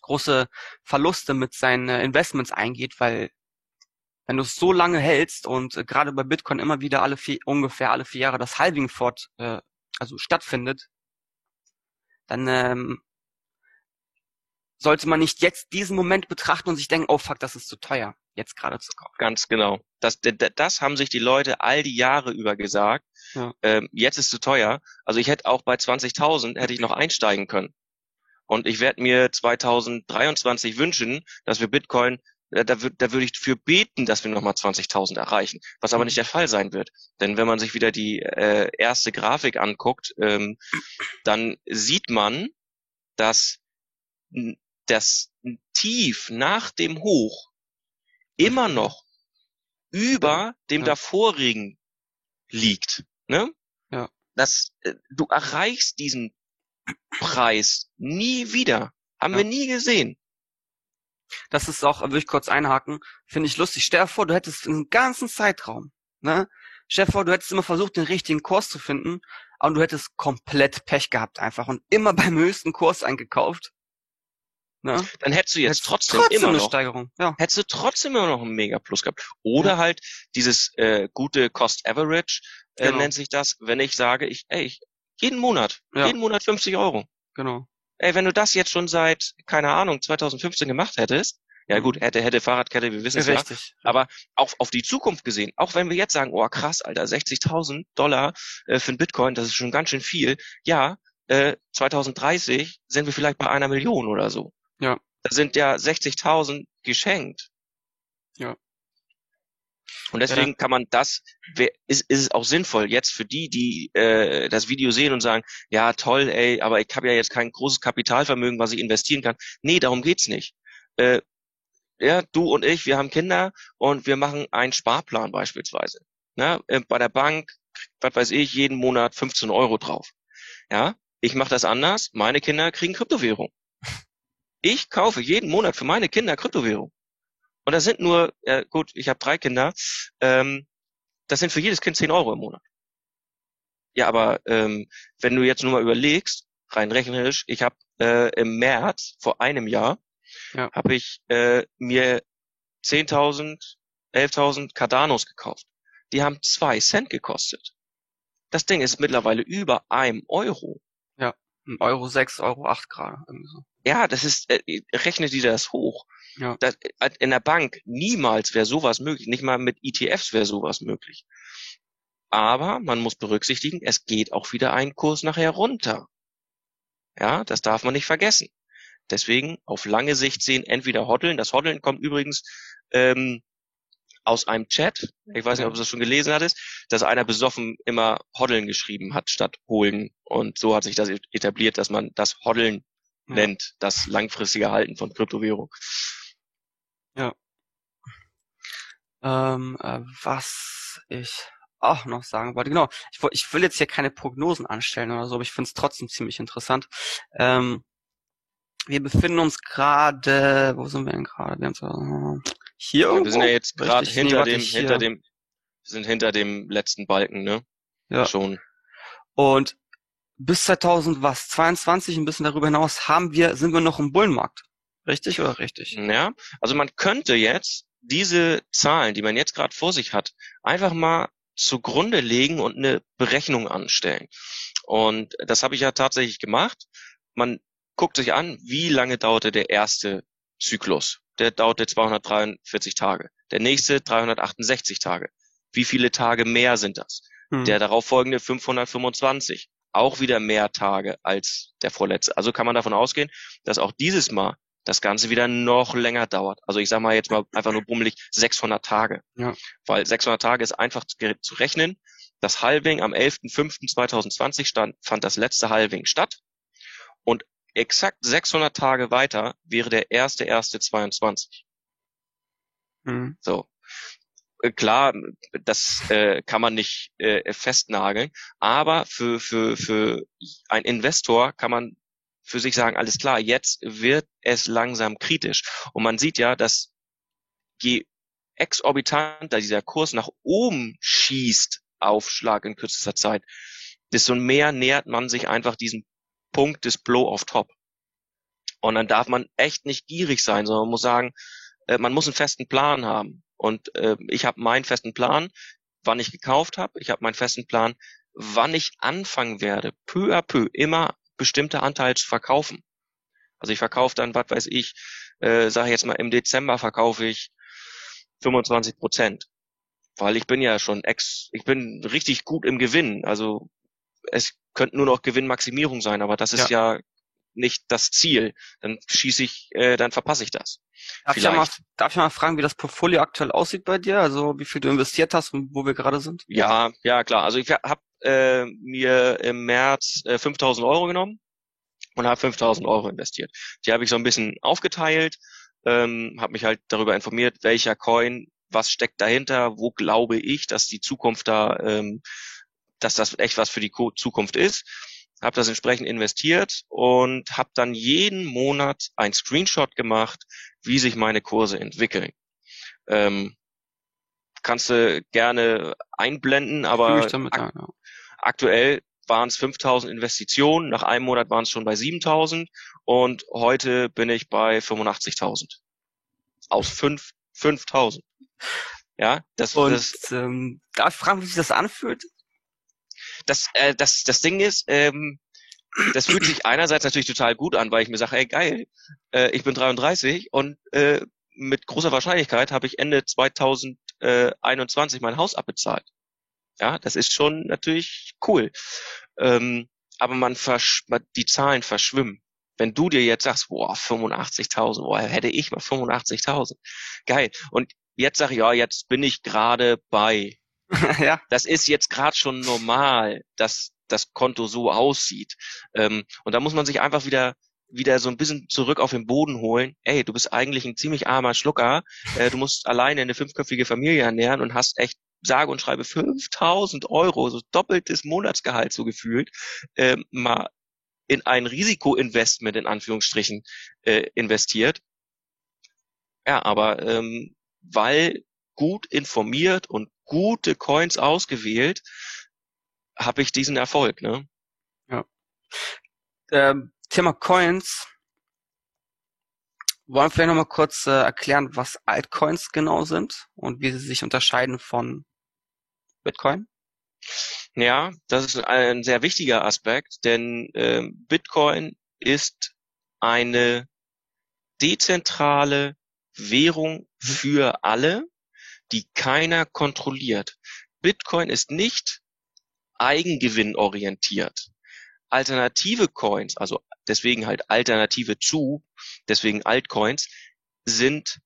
große Verluste mit seinen äh, Investments eingeht, weil wenn du es so lange hältst und äh, gerade bei Bitcoin immer wieder alle vier, ungefähr alle vier Jahre das Halving fort, äh, also stattfindet, dann ähm, sollte man nicht jetzt diesen Moment betrachten und sich denken, oh fuck, das ist zu teuer, jetzt gerade zu kaufen. Ganz genau. Das, das haben sich die Leute all die Jahre über gesagt. Ja. Ähm, jetzt ist zu teuer. Also ich hätte auch bei 20.000 hätte ich noch einsteigen können. Und ich werde mir 2023 wünschen, dass wir Bitcoin da, da, da würde ich für beten, dass wir nochmal 20.000 erreichen, was aber nicht der Fall sein wird. Denn wenn man sich wieder die äh, erste Grafik anguckt, ähm, dann sieht man, dass das Tief nach dem Hoch immer noch über dem ja. davorigen liegt. Ne? Ja. das, äh, du erreichst diesen Preis nie wieder. Haben ja. wir nie gesehen. Das ist auch, will ich kurz einhaken, finde ich lustig. Stell dir vor, du hättest einen ganzen Zeitraum, ne? Stell dir vor, du hättest immer versucht, den richtigen Kurs zu finden, aber du hättest komplett Pech gehabt einfach und immer beim höchsten Kurs eingekauft. Ne? Dann hättest du jetzt hättest trotzdem, trotzdem immer noch, Steigerung. Ja. hättest du trotzdem immer noch einen Mega Plus gehabt. Oder ja. halt dieses äh, gute Cost Average äh, genau. nennt sich das, wenn ich sage, ich, ey, ich, jeden Monat, ja. jeden Monat 50 Euro. Genau. Ey, wenn du das jetzt schon seit, keine Ahnung, 2015 gemacht hättest, ja gut, hätte, hätte Fahrradkette, wir wissen es ja. Aber auch auf die Zukunft gesehen, auch wenn wir jetzt sagen, oh krass, Alter, 60.000 Dollar äh, für ein Bitcoin, das ist schon ganz schön viel. Ja, äh, 2030 sind wir vielleicht bei einer Million oder so. Ja. Da sind ja 60.000 geschenkt. Ja. Und deswegen ja. kann man das, ist, ist es auch sinnvoll, jetzt für die, die äh, das Video sehen und sagen, ja toll, ey, aber ich habe ja jetzt kein großes Kapitalvermögen, was ich investieren kann. Nee, darum geht's nicht. Äh, ja, du und ich, wir haben Kinder und wir machen einen Sparplan beispielsweise. Ne? Bei der Bank, was weiß ich, jeden Monat 15 Euro drauf. Ja, ich mache das anders. Meine Kinder kriegen Kryptowährung. Ich kaufe jeden Monat für meine Kinder Kryptowährung. Und das sind nur, äh, gut, ich habe drei Kinder, ähm, das sind für jedes Kind 10 Euro im Monat. Ja, aber ähm, wenn du jetzt nur mal überlegst, rein rechnerisch, ich habe äh, im März vor einem Jahr ja. habe ich äh, mir 10.000, 11.000 Cardanos gekauft. Die haben zwei Cent gekostet. Das Ding ist mittlerweile über einem Euro. Ja, Euro sechs, Euro acht gerade. So. Ja, das ist, äh, rechne dir das hoch. Ja. Das, äh, in der Bank niemals wäre sowas möglich. Nicht mal mit ETFs wäre sowas möglich. Aber man muss berücksichtigen, es geht auch wieder ein Kurs nachher runter. Ja, das darf man nicht vergessen. Deswegen auf lange Sicht sehen, entweder Hoddeln. Das Hoddeln kommt übrigens ähm, aus einem Chat. Ich weiß nicht, ob du das schon gelesen hattest, dass einer besoffen immer Hoddeln geschrieben hat statt holen. Und so hat sich das etabliert, dass man das Hoddeln ja. nennt, das langfristige Halten von Kryptowährung. Ja. Ähm, äh, was ich auch noch sagen wollte, genau, ich, ich will jetzt hier keine Prognosen anstellen oder so, aber ich finde es trotzdem ziemlich interessant. Ähm, wir befinden uns gerade, wo sind wir denn gerade? Hier ja, Wir sind ja jetzt gerade hinter nee, dem, hinter dem, sind hinter dem letzten Balken, ne? Ja. Schon. Und bis 2000 was 22 ein bisschen darüber hinaus haben wir sind wir noch im Bullenmarkt. Richtig oder richtig? Ja, also man könnte jetzt diese Zahlen, die man jetzt gerade vor sich hat, einfach mal zugrunde legen und eine Berechnung anstellen. Und das habe ich ja tatsächlich gemacht. Man guckt sich an, wie lange dauerte der erste Zyklus. Der dauerte 243 Tage. Der nächste 368 Tage. Wie viele Tage mehr sind das? Hm. Der darauffolgende 525. Auch wieder mehr Tage als der vorletzte. Also kann man davon ausgehen, dass auch dieses Mal das Ganze wieder noch länger dauert. Also ich sage mal jetzt mal einfach nur bummelig 600 Tage. Ja. Weil 600 Tage ist einfach zu rechnen. Das Halving am 11.05.2020 stand, fand das letzte Halving statt. Und exakt 600 Tage weiter wäre der erste erste 22. Mhm. So. Äh, klar, das äh, kann man nicht äh, festnageln, aber für, für, für ein Investor kann man für sich sagen, alles klar, jetzt wird es langsam kritisch. Und man sieht ja, dass je exorbitanter dieser Kurs nach oben schießt, Aufschlag in kürzester Zeit, desto mehr nähert man sich einfach diesem Punkt des Blow off Top. Und dann darf man echt nicht gierig sein, sondern man muss sagen, äh, man muss einen festen Plan haben. Und äh, ich habe meinen festen Plan, wann ich gekauft habe. Ich habe meinen festen Plan, wann ich anfangen werde, peu à peu immer bestimmte Anteile zu verkaufen. Also ich verkaufe dann, was weiß ich, äh, sage jetzt mal im Dezember verkaufe ich 25 Prozent, weil ich bin ja schon ex, ich bin richtig gut im Gewinn. Also es könnte nur noch Gewinnmaximierung sein, aber das ist ja, ja nicht das Ziel. Dann schieße ich, äh, dann verpasse ich das. Darf ich, mal, darf ich mal fragen, wie das Portfolio aktuell aussieht bei dir? Also wie viel du investiert hast und wo wir gerade sind? Ja, ja klar. Also ich habe äh, mir im März äh, 5.000 Euro genommen und habe 5.000 Euro investiert. Die habe ich so ein bisschen aufgeteilt, ähm, habe mich halt darüber informiert, welcher Coin, was steckt dahinter, wo glaube ich, dass die Zukunft da ähm, dass das echt was für die Zukunft ist. Habe das entsprechend investiert und habe dann jeden Monat ein Screenshot gemacht, wie sich meine Kurse entwickeln. Ähm, kannst du gerne einblenden, aber damit, ak ja. aktuell waren es 5000 Investitionen, nach einem Monat waren es schon bei 7000 und heute bin ich bei 85.000. Aus 5, 5000. Ja, das, und, das, ähm, darf ich fragen, wie sich das anfühlt? Das, äh, das, das Ding ist, ähm, das fühlt sich einerseits natürlich total gut an, weil ich mir sage, ey geil, äh, ich bin 33 und äh, mit großer Wahrscheinlichkeit habe ich Ende 2021 mein Haus abbezahlt. Ja, das ist schon natürlich cool. Ähm, aber man versch die Zahlen verschwimmen. Wenn du dir jetzt sagst, boah, 85.000, boah, hätte ich mal 85.000. Geil. Und jetzt sag ich, ja, jetzt bin ich gerade bei. ja. Das ist jetzt gerade schon normal, dass das Konto so aussieht. Ähm, und da muss man sich einfach wieder wieder so ein bisschen zurück auf den Boden holen. Ey, du bist eigentlich ein ziemlich armer Schlucker. Äh, du musst alleine eine fünfköpfige Familie ernähren und hast echt sage und schreibe 5000 Euro, so doppeltes Monatsgehalt so gefühlt, äh, mal in ein Risikoinvestment in Anführungsstrichen äh, investiert. Ja, aber ähm, weil gut informiert und gute Coins ausgewählt, habe ich diesen Erfolg. Ne? Ja. Ähm, Thema Coins. Wollen wir vielleicht nochmal kurz äh, erklären, was Altcoins genau sind und wie sie sich unterscheiden von Bitcoin? Ja, das ist ein sehr wichtiger Aspekt, denn äh, Bitcoin ist eine dezentrale Währung für alle, die keiner kontrolliert. Bitcoin ist nicht eigengewinnorientiert. Alternative Coins, also deswegen halt Alternative zu, deswegen Altcoins, sind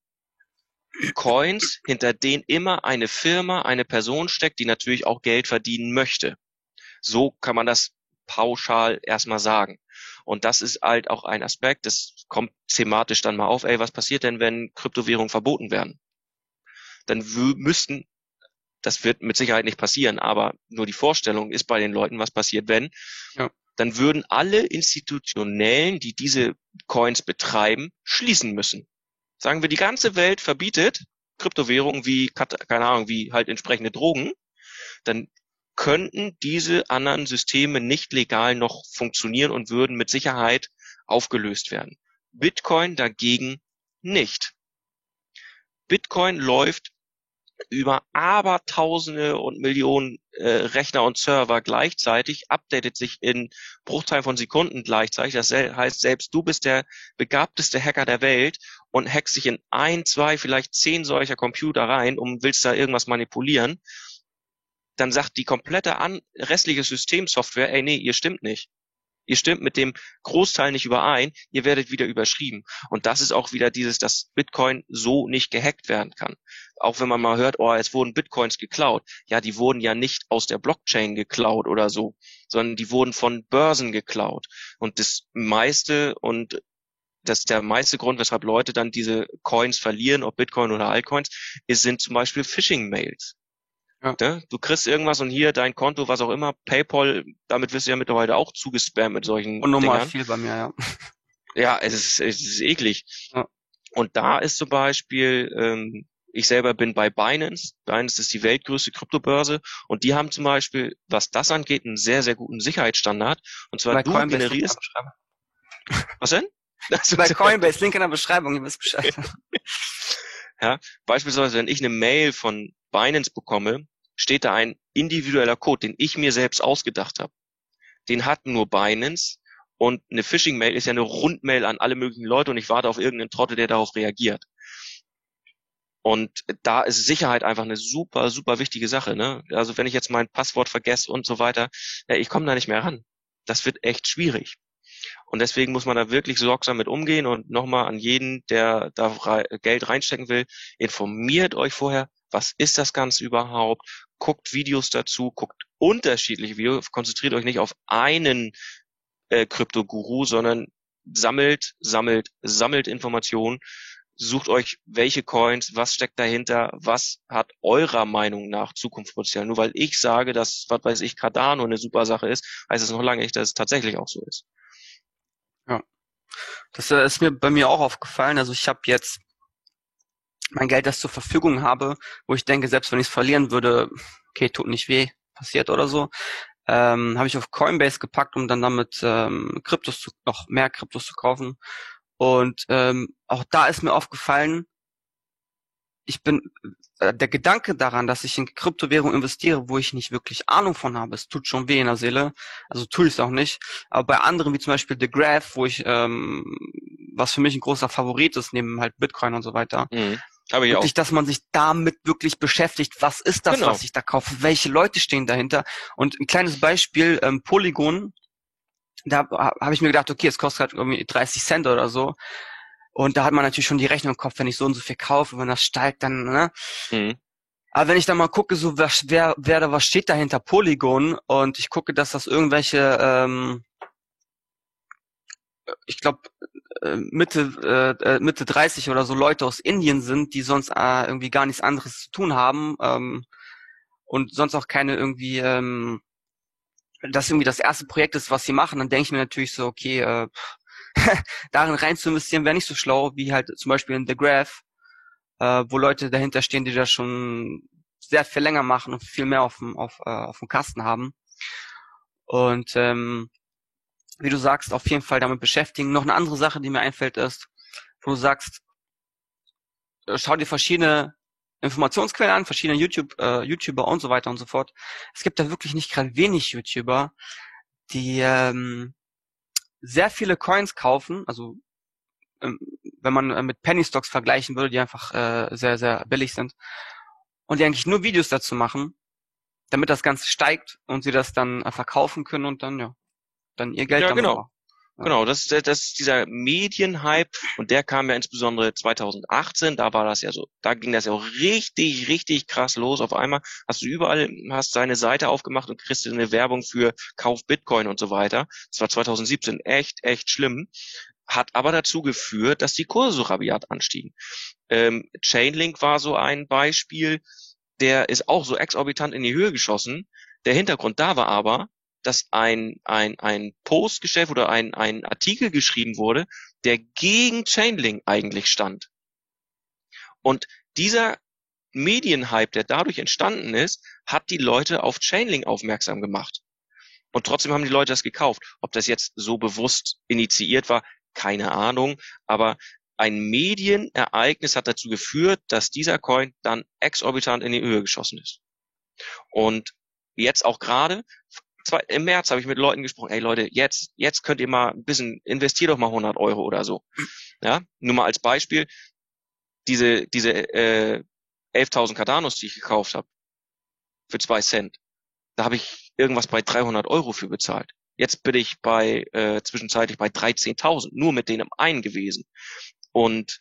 Coins, hinter denen immer eine Firma, eine Person steckt, die natürlich auch Geld verdienen möchte. So kann man das pauschal erstmal sagen. Und das ist halt auch ein Aspekt, das kommt thematisch dann mal auf, ey, was passiert denn, wenn Kryptowährungen verboten werden? Dann müssten, das wird mit Sicherheit nicht passieren, aber nur die Vorstellung ist bei den Leuten, was passiert, wenn, ja. Dann würden alle Institutionellen, die diese Coins betreiben, schließen müssen. Sagen wir, die ganze Welt verbietet Kryptowährungen wie, keine Ahnung, wie halt entsprechende Drogen, dann könnten diese anderen Systeme nicht legal noch funktionieren und würden mit Sicherheit aufgelöst werden. Bitcoin dagegen nicht. Bitcoin läuft über Abertausende und Millionen äh, Rechner und Server gleichzeitig, updatet sich in Bruchteilen von Sekunden gleichzeitig. Das heißt, selbst du bist der begabteste Hacker der Welt und hackst dich in ein, zwei, vielleicht zehn solcher Computer rein und willst da irgendwas manipulieren. Dann sagt die komplette an restliche Systemsoftware, ey, nee, ihr stimmt nicht. Ihr stimmt mit dem Großteil nicht überein, ihr werdet wieder überschrieben. Und das ist auch wieder dieses, dass Bitcoin so nicht gehackt werden kann. Auch wenn man mal hört, oh, es wurden Bitcoins geklaut. Ja, die wurden ja nicht aus der Blockchain geklaut oder so, sondern die wurden von Börsen geklaut. Und das meiste und das der meiste Grund, weshalb Leute dann diese Coins verlieren, ob Bitcoin oder Altcoins, ist, sind zum Beispiel Phishing-Mails. Ja. Ne? Du kriegst irgendwas und hier dein Konto, was auch immer, PayPal, damit wirst du ja mittlerweile auch zugespammt mit solchen Und normal viel bei mir, ja. Ja, es ist, es ist eklig. Ja. Und da ist zum Beispiel, ähm, ich selber bin bei Binance. Binance ist die weltgrößte Kryptobörse und die haben zum Beispiel, was das angeht, einen sehr, sehr guten Sicherheitsstandard. Und zwar bei du Coinbase generierst. Was denn? Also, bei Coinbase, Link in der Beschreibung, ihr wisst Bescheid. ja, beispielsweise, wenn ich eine Mail von Binance bekomme, steht da ein individueller Code, den ich mir selbst ausgedacht habe. Den hat nur Binance und eine Phishing-Mail ist ja eine Rundmail an alle möglichen Leute und ich warte auf irgendeinen Trottel, der darauf reagiert. Und da ist Sicherheit einfach eine super, super wichtige Sache. Ne? Also wenn ich jetzt mein Passwort vergesse und so weiter, ja, ich komme da nicht mehr ran. Das wird echt schwierig. Und deswegen muss man da wirklich sorgsam mit umgehen und nochmal an jeden, der da Geld reinstecken will, informiert euch vorher, was ist das Ganze überhaupt, guckt Videos dazu, guckt unterschiedliche Videos, konzentriert euch nicht auf einen äh, Krypto-Guru, sondern sammelt, sammelt, sammelt Informationen, sucht euch welche Coins, was steckt dahinter, was hat eurer Meinung nach Zukunftspotenzial. Nur weil ich sage, dass, was weiß ich, Cardano eine super Sache ist, heißt es noch lange nicht, dass es tatsächlich auch so ist. Ja. Das äh, ist mir bei mir auch aufgefallen. Also ich habe jetzt mein Geld, das zur Verfügung habe, wo ich denke, selbst wenn ich es verlieren würde, okay, tut nicht weh, passiert oder so, ähm, habe ich auf Coinbase gepackt, um dann damit ähm, Kryptos zu, noch mehr Kryptos zu kaufen. Und ähm, auch da ist mir aufgefallen, ich bin äh, der Gedanke daran, dass ich in Kryptowährung investiere, wo ich nicht wirklich Ahnung von habe, es tut schon weh in der Seele, also tue ich es auch nicht. Aber bei anderen wie zum Beispiel The Graph, wo ich ähm, was für mich ein großer Favorit ist, neben halt Bitcoin und so weiter, mhm. Habe ich wirklich, auch. dass man sich damit wirklich beschäftigt. Was ist das, genau. was ich da kaufe? Welche Leute stehen dahinter? Und ein kleines Beispiel, ähm, Polygon, da habe ich mir gedacht, okay, es kostet halt irgendwie 30 Cent oder so. Und da hat man natürlich schon die Rechnung im Kopf, wenn ich so und so viel kaufe, wenn das steigt, dann, ne? Mhm. Aber wenn ich da mal gucke, so wer, wer, wer da was steht dahinter Polygon und ich gucke, dass das irgendwelche, ähm, ich glaube äh, Mitte äh, äh, Mitte 30 oder so Leute aus Indien sind, die sonst äh, irgendwie gar nichts anderes zu tun haben ähm, und sonst auch keine irgendwie ähm, das irgendwie das erste Projekt ist, was sie machen, dann denke ich mir natürlich so, okay, äh, darin rein zu investieren wäre nicht so schlau, wie halt zum Beispiel in The Graph, äh, wo Leute dahinter stehen, die das schon sehr viel länger machen und viel mehr auf dem, auf, äh, auf dem Kasten haben. Und ähm, wie du sagst, auf jeden Fall damit beschäftigen. Noch eine andere Sache, die mir einfällt, ist, wo du sagst, äh, schau dir verschiedene Informationsquellen an, verschiedene YouTube, äh, YouTuber und so weiter und so fort. Es gibt da wirklich nicht gerade wenig YouTuber, die ähm, sehr viele Coins kaufen, also ähm, wenn man äh, mit Penny Stocks vergleichen würde, die einfach äh, sehr, sehr billig sind, und die eigentlich nur Videos dazu machen, damit das Ganze steigt und sie das dann äh, verkaufen können und dann, ja, dann ihr Geld ja, genau. Auch. Genau, das ist, das ist dieser Medienhype und der kam ja insbesondere 2018, da war das ja so, da ging das ja auch richtig, richtig krass los. Auf einmal hast du überall, hast seine Seite aufgemacht und kriegst eine Werbung für Kauf Bitcoin und so weiter. Das war 2017 echt, echt schlimm. Hat aber dazu geführt, dass die Kurse so rabiat anstiegen. Ähm, Chainlink war so ein Beispiel, der ist auch so exorbitant in die Höhe geschossen. Der Hintergrund da war aber, dass ein, ein, ein Postgeschäft oder ein, ein Artikel geschrieben wurde, der gegen Chainlink eigentlich stand. Und dieser Medienhype, der dadurch entstanden ist, hat die Leute auf Chainlink aufmerksam gemacht. Und trotzdem haben die Leute das gekauft. Ob das jetzt so bewusst initiiert war, keine Ahnung. Aber ein Medienereignis hat dazu geführt, dass dieser Coin dann exorbitant in die Höhe geschossen ist. Und jetzt auch gerade zwei, im März habe ich mit Leuten gesprochen, ey Leute, jetzt, jetzt könnt ihr mal ein bisschen, investiert doch mal 100 Euro oder so. Ja, nur mal als Beispiel, diese, diese äh, 11.000 Cardanos, die ich gekauft habe, für zwei Cent, da habe ich irgendwas bei 300 Euro für bezahlt. Jetzt bin ich bei äh, zwischenzeitlich bei 13.000, nur mit denen einen gewesen. Und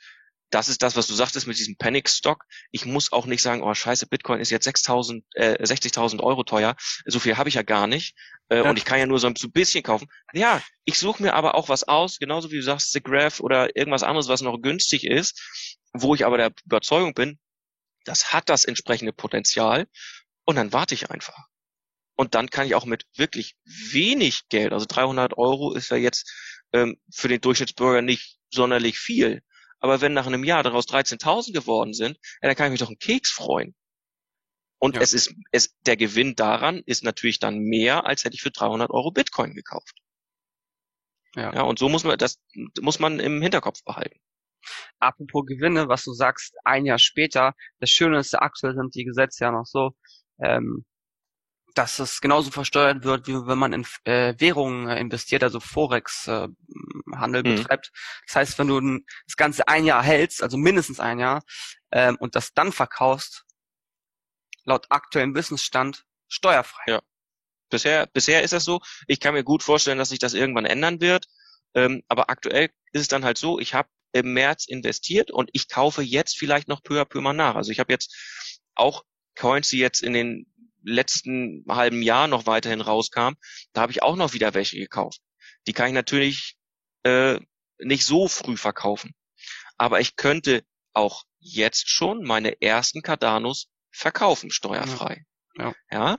das ist das, was du sagtest mit diesem Panic Stock. Ich muss auch nicht sagen, oh scheiße, Bitcoin ist jetzt 6.000, äh, 60.000 Euro teuer. So viel habe ich ja gar nicht. Äh, ja. Und ich kann ja nur so ein bisschen kaufen. Ja, ich suche mir aber auch was aus, genauso wie du sagst, The Graph oder irgendwas anderes, was noch günstig ist, wo ich aber der Überzeugung bin, das hat das entsprechende Potenzial. Und dann warte ich einfach. Und dann kann ich auch mit wirklich wenig Geld, also 300 Euro ist ja jetzt ähm, für den Durchschnittsbürger nicht sonderlich viel aber wenn nach einem Jahr daraus 13.000 geworden sind, ja, dann kann ich mich doch einen Keks freuen. Und ja. es ist, es, der Gewinn daran ist natürlich dann mehr, als hätte ich für 300 Euro Bitcoin gekauft. Ja. ja, und so muss man, das muss man im Hinterkopf behalten. Apropos Gewinne, was du sagst, ein Jahr später, das Schöne ist, aktuell sind die Gesetze ja noch so, ähm, dass es genauso versteuert wird, wie wenn man in äh, Währungen äh, investiert, also Forex-Handel äh, mhm. betreibt. Das heißt, wenn du das Ganze ein Jahr hältst, also mindestens ein Jahr, ähm, und das dann verkaufst, laut aktuellem Wissensstand steuerfrei. Ja. Bisher, bisher ist das so. Ich kann mir gut vorstellen, dass sich das irgendwann ändern wird. Ähm, aber aktuell ist es dann halt so, ich habe im März investiert und ich kaufe jetzt vielleicht noch peu à peu mal nach. Also ich habe jetzt auch Coins, die jetzt in den letzten halben Jahr noch weiterhin rauskam, da habe ich auch noch wieder welche gekauft. Die kann ich natürlich äh, nicht so früh verkaufen. Aber ich könnte auch jetzt schon meine ersten Cardanos verkaufen, steuerfrei. Ja. ja.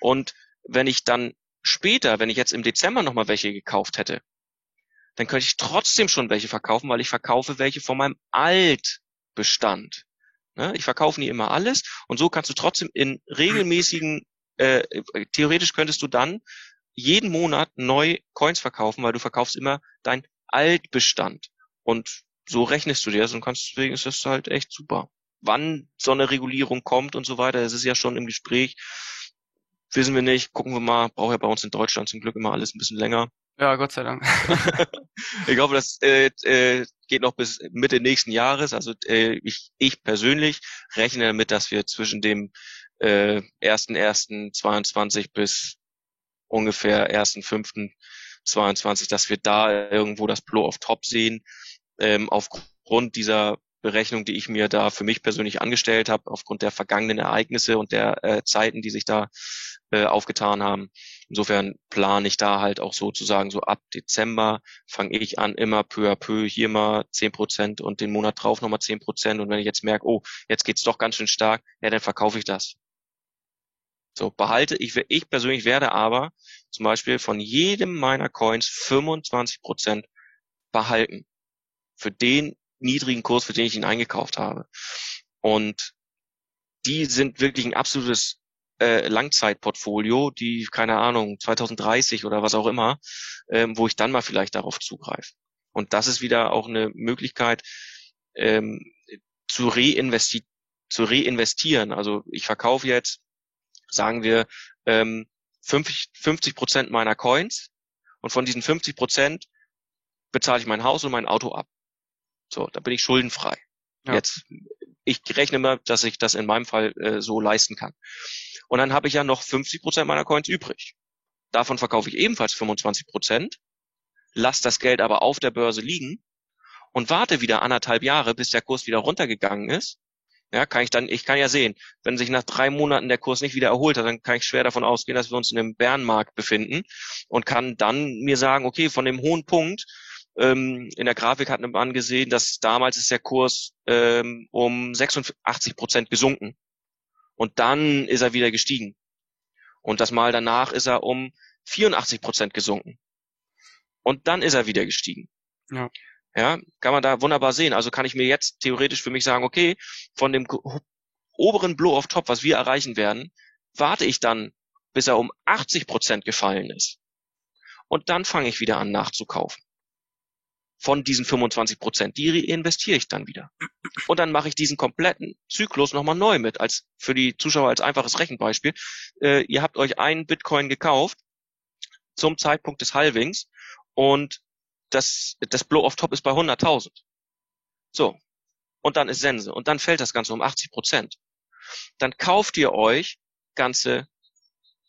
Und wenn ich dann später, wenn ich jetzt im Dezember nochmal welche gekauft hätte, dann könnte ich trotzdem schon welche verkaufen, weil ich verkaufe welche von meinem Altbestand. Ne? Ich verkaufe nie immer alles und so kannst du trotzdem in regelmäßigen, äh, theoretisch könntest du dann jeden Monat neu Coins verkaufen, weil du verkaufst immer dein Altbestand. Und so rechnest du dir das und kannst, deswegen ist das halt echt super. Wann so eine Regulierung kommt und so weiter, das ist ja schon im Gespräch. Wissen wir nicht, gucken wir mal, braucht ja bei uns in Deutschland zum Glück immer alles ein bisschen länger. Ja, Gott sei Dank. ich hoffe, das äh, äh, geht noch bis Mitte nächsten Jahres. Also äh, ich, ich persönlich rechne damit, dass wir zwischen dem äh, 1.1.22 bis ungefähr 1.5.22, dass wir da irgendwo das Blow of Top sehen. Ähm, aufgrund dieser Berechnung, die ich mir da für mich persönlich angestellt habe, aufgrund der vergangenen Ereignisse und der äh, Zeiten, die sich da äh, aufgetan haben. Insofern plane ich da halt auch sozusagen so ab Dezember fange ich an, immer peu à peu hier mal zehn Prozent und den Monat drauf nochmal zehn Prozent. Und wenn ich jetzt merke, oh, jetzt geht's doch ganz schön stark, ja, dann verkaufe ich das. So, behalte, ich, ich persönlich werde aber zum Beispiel von jedem meiner Coins 25 Prozent behalten. Für den niedrigen Kurs, für den ich ihn eingekauft habe. Und die sind wirklich ein absolutes äh, Langzeitportfolio, die, keine Ahnung, 2030 oder was auch immer, ähm, wo ich dann mal vielleicht darauf zugreife. Und das ist wieder auch eine Möglichkeit, ähm, zu, reinvesti zu reinvestieren. Also ich verkaufe jetzt, sagen wir, ähm, 50 Prozent meiner Coins und von diesen 50 Prozent bezahle ich mein Haus und mein Auto ab. So, da bin ich schuldenfrei. Ja. Jetzt, ich rechne mal, dass ich das in meinem Fall äh, so leisten kann. Und dann habe ich ja noch 50 Prozent meiner Coins übrig. Davon verkaufe ich ebenfalls 25 Prozent, lasse das Geld aber auf der Börse liegen und warte wieder anderthalb Jahre, bis der Kurs wieder runtergegangen ist. Ja, kann ich dann, ich kann ja sehen, wenn sich nach drei Monaten der Kurs nicht wieder erholt hat, dann kann ich schwer davon ausgehen, dass wir uns in einem Bärenmarkt befinden und kann dann mir sagen, okay, von dem hohen Punkt, ähm, in der Grafik hat man gesehen, dass damals ist der Kurs ähm, um 86 Prozent gesunken. Und dann ist er wieder gestiegen. Und das Mal danach ist er um 84 Prozent gesunken. Und dann ist er wieder gestiegen. Ja. Ja, kann man da wunderbar sehen. Also kann ich mir jetzt theoretisch für mich sagen, okay, von dem oberen Blow of Top, was wir erreichen werden, warte ich dann, bis er um 80 Prozent gefallen ist. Und dann fange ich wieder an nachzukaufen von diesen 25 Prozent. Die reinvestiere ich dann wieder. Und dann mache ich diesen kompletten Zyklus nochmal neu mit, als für die Zuschauer als einfaches Rechenbeispiel. Äh, ihr habt euch einen Bitcoin gekauft zum Zeitpunkt des Halvings und das, das Blow of Top ist bei 100.000. So. Und dann ist Sense. Und dann fällt das Ganze um 80 Prozent. Dann kauft ihr euch ganze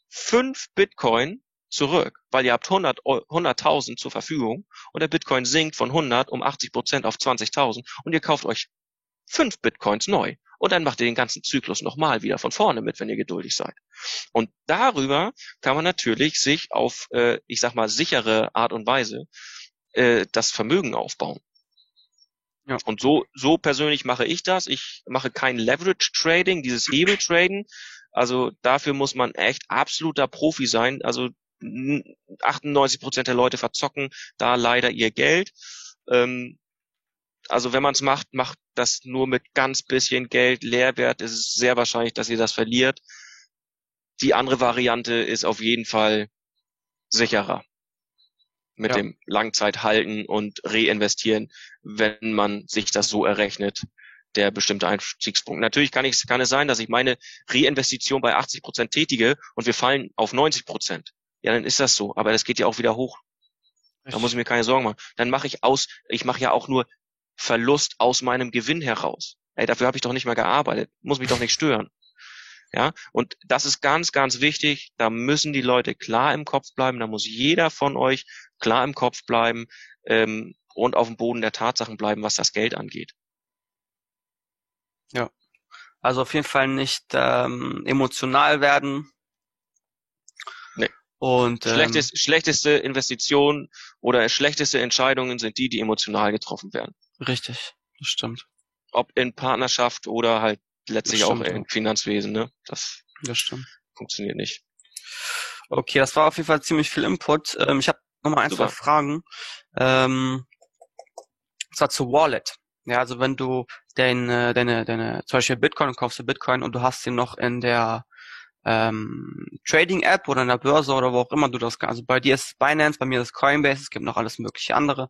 fünf Bitcoin zurück, weil ihr habt 100 100.000 zur Verfügung und der Bitcoin sinkt von 100 um 80 Prozent auf 20.000 und ihr kauft euch fünf Bitcoins neu und dann macht ihr den ganzen Zyklus nochmal wieder von vorne mit, wenn ihr geduldig seid. Und darüber kann man natürlich sich auf, äh, ich sag mal, sichere Art und Weise äh, das Vermögen aufbauen. Ja. Und so, so persönlich mache ich das. Ich mache kein Leverage Trading, dieses Hebel Traden. Also dafür muss man echt absoluter Profi sein. Also 98 Prozent der Leute verzocken da leider ihr Geld. Ähm, also wenn man es macht, macht das nur mit ganz bisschen Geld. Leerwert ist es sehr wahrscheinlich, dass ihr das verliert. Die andere Variante ist auf jeden Fall sicherer mit ja. dem Langzeithalten und Reinvestieren, wenn man sich das so errechnet, der bestimmte Einstiegspunkt. Natürlich kann, ich, kann es sein, dass ich meine Reinvestition bei 80 Prozent tätige und wir fallen auf 90 Prozent ja, dann ist das so. Aber das geht ja auch wieder hoch. Richtig. Da muss ich mir keine Sorgen machen. Dann mache ich aus, ich mache ja auch nur Verlust aus meinem Gewinn heraus. Ey, dafür habe ich doch nicht mehr gearbeitet. Muss mich doch nicht stören. Ja, und das ist ganz, ganz wichtig. Da müssen die Leute klar im Kopf bleiben. Da muss jeder von euch klar im Kopf bleiben ähm, und auf dem Boden der Tatsachen bleiben, was das Geld angeht. Ja, also auf jeden Fall nicht ähm, emotional werden, und ähm, Schlechtest, schlechteste Investitionen oder schlechteste Entscheidungen sind die, die emotional getroffen werden. Richtig. das stimmt. Ob in Partnerschaft oder halt letztlich auch im Finanzwesen, ne? Das Das stimmt. funktioniert nicht. Okay, das war auf jeden Fall ziemlich viel Input. Ähm, ich habe nochmal ein, Super. zwei Fragen. Ähm, und zwar zur Wallet. Ja, also wenn du deine, deine, deine, zum Beispiel Bitcoin, kaufst du Bitcoin und du hast ihn noch in der ähm, Trading-App oder in der Börse oder wo auch immer du das kannst. Also bei dir ist Binance, bei mir ist Coinbase, es gibt noch alles mögliche andere.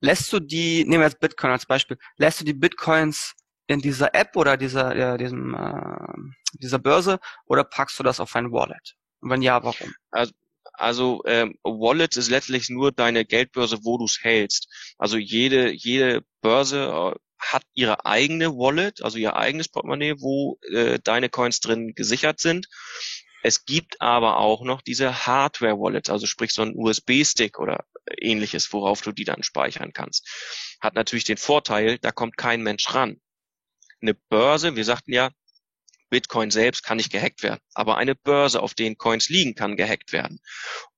Lässt du die, nehmen wir jetzt Bitcoin als Beispiel, lässt du die Bitcoins in dieser App oder dieser, äh, diesem, äh, dieser Börse oder packst du das auf ein Wallet? Und wenn ja, warum? Also ähm, Wallet ist letztlich nur deine Geldbörse, wo du es hältst. Also jede jede Börse äh, hat ihre eigene Wallet, also ihr eigenes Portemonnaie, wo äh, deine Coins drin gesichert sind. Es gibt aber auch noch diese Hardware-Wallet, also sprich so ein USB-Stick oder ähnliches, worauf du die dann speichern kannst. Hat natürlich den Vorteil, da kommt kein Mensch ran. Eine Börse, wir sagten ja, Bitcoin selbst kann nicht gehackt werden, aber eine Börse, auf denen Coins liegen, kann gehackt werden.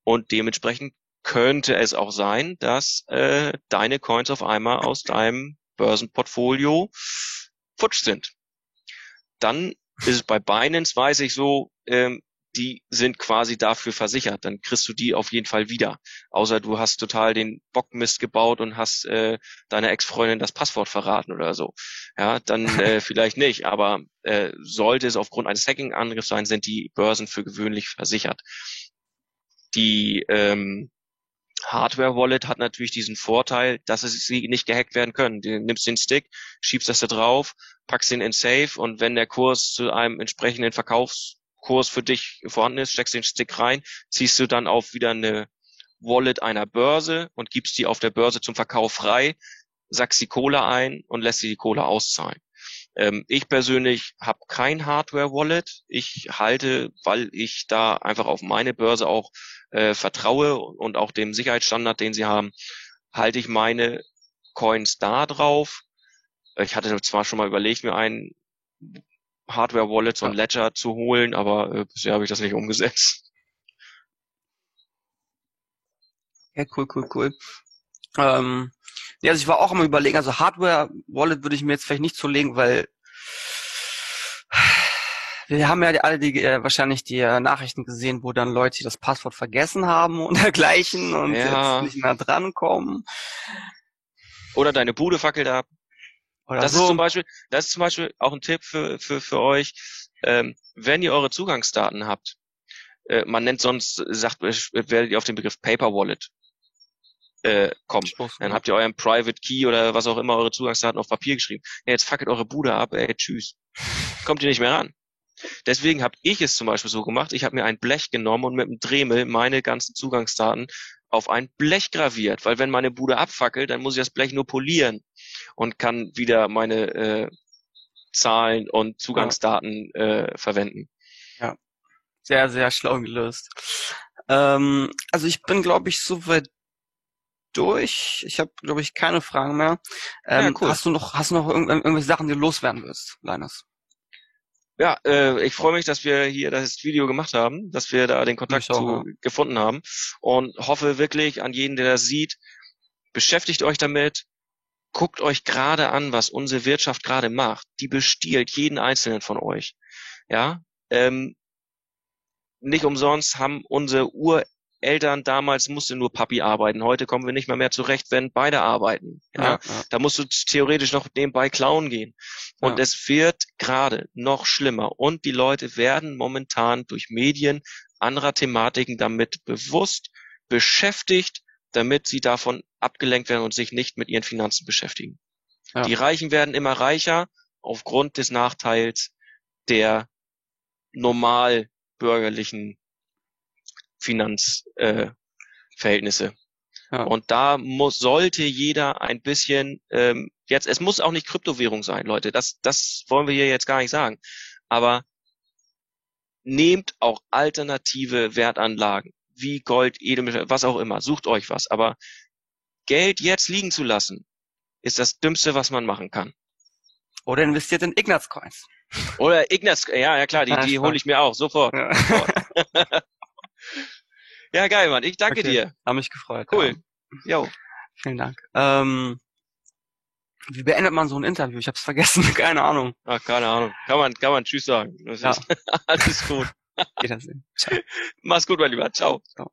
Und dementsprechend könnte es auch sein, dass äh, deine Coins auf einmal aus deinem Börsenportfolio futsch sind. Dann ist es bei Binance, weiß ich so, ähm, die sind quasi dafür versichert. Dann kriegst du die auf jeden Fall wieder. Außer du hast total den Bockmist gebaut und hast äh, deiner Ex-Freundin das Passwort verraten oder so. Ja, dann äh, vielleicht nicht. Aber äh, sollte es aufgrund eines Hacking-Angriffs sein, sind die Börsen für gewöhnlich versichert. Die ähm, Hardware-Wallet hat natürlich diesen Vorteil, dass sie nicht gehackt werden können. Du nimmst den Stick, schiebst das da drauf, packst den in Safe und wenn der Kurs zu einem entsprechenden Verkaufskurs für dich vorhanden ist, steckst den Stick rein, ziehst du dann auf wieder eine Wallet einer Börse und gibst die auf der Börse zum Verkauf frei, sackst die Kohle ein und lässt dir die Kohle auszahlen. Ähm, ich persönlich habe kein Hardware-Wallet. Ich halte, weil ich da einfach auf meine Börse auch äh, vertraue und auch dem Sicherheitsstandard, den sie haben, halte ich meine Coins da drauf. Ich hatte zwar schon mal überlegt, mir ein Hardware-Wallet, so ein Ledger zu holen, aber äh, bisher habe ich das nicht umgesetzt. Ja, cool, cool, cool. Ähm, ja, also ich war auch am überlegen, also Hardware-Wallet würde ich mir jetzt vielleicht nicht zulegen, weil wir haben ja alle die, äh, wahrscheinlich die äh, Nachrichten gesehen, wo dann Leute das Passwort vergessen haben und dergleichen und Ja. jetzt nicht mehr drankommen. Oder deine Bude fackelt ab. Oder Das so. ist zum Beispiel, das ist zum Beispiel auch ein Tipp für, für, für euch. Ähm, wenn ihr eure Zugangsdaten habt, äh, man nennt sonst, sagt, werdet ihr auf den Begriff Paper Wallet äh, kommen. Dann habt ihr euren Private Key oder was auch immer eure Zugangsdaten auf Papier geschrieben. Ja, jetzt fackelt eure Bude ab, ey, tschüss. Kommt ihr nicht mehr ran. Deswegen habe ich es zum Beispiel so gemacht. Ich habe mir ein Blech genommen und mit einem Dremel meine ganzen Zugangsdaten auf ein Blech graviert, weil wenn meine Bude abfackelt, dann muss ich das Blech nur polieren und kann wieder meine äh, Zahlen und Zugangsdaten äh, verwenden. Sehr, sehr schlau gelöst. Ähm, also ich bin, glaube ich, soweit durch. Ich habe, glaube ich, keine Fragen mehr. Ähm, Ja, cool. Hast du noch, hast du noch irgendw irgendwelche Sachen, die du loswerden willst, Linus? Ja, äh, ich freue mich, dass wir hier das Video gemacht haben, dass wir da den Kontakt auch, zu ja. gefunden haben und hoffe wirklich an jeden, der das sieht, beschäftigt euch damit, guckt euch gerade an, was unsere Wirtschaft gerade macht. Die bestiehlt jeden einzelnen von euch. Ja, ähm, nicht umsonst haben unsere Ureltern damals musste nur Papi arbeiten. Heute kommen wir nicht mehr mehr zurecht, wenn beide arbeiten. Ja, ja. da musst du theoretisch noch nebenbei klauen gehen. Und Ja. es wird gerade noch schlimmer. Und die Leute werden momentan durch Medien anderer Thematiken damit bewusst beschäftigt, damit sie davon abgelenkt werden und sich nicht mit ihren Finanzen beschäftigen. Die Reichen werden immer reicher aufgrund des Nachteils der normal bürgerlichen Finanzverhältnisse. Äh. Ja. Und da muss, sollte jeder ein bisschen, ähm, jetzt, es muss auch nicht Kryptowährung sein, Leute, das, das wollen wir hier jetzt gar nicht sagen. Aber nehmt auch alternative Wertanlagen, wie Gold, Edelmetall, was auch immer, sucht euch was. Aber Geld jetzt liegen zu lassen, ist das Dümmste, was man machen kann. Oder investiert in Ignaz Coins. Oder Ignaz, ja, ja klar, die, die hole ich mir auch, sofort. Ja. Ja, geil, Mann, ich danke Okay. dir. Hab mich gefreut. Cool. Ja. Jo. Vielen Dank. Ähm, Wie beendet man so ein Interview? Ich hab's vergessen, keine Ahnung. Ach, keine Ahnung. Kann man, kann man Tschüss sagen. Das Ja. ist alles gut. Wiedersehen. Ciao. Mach's gut, mein Lieber. Ciao. Ciao.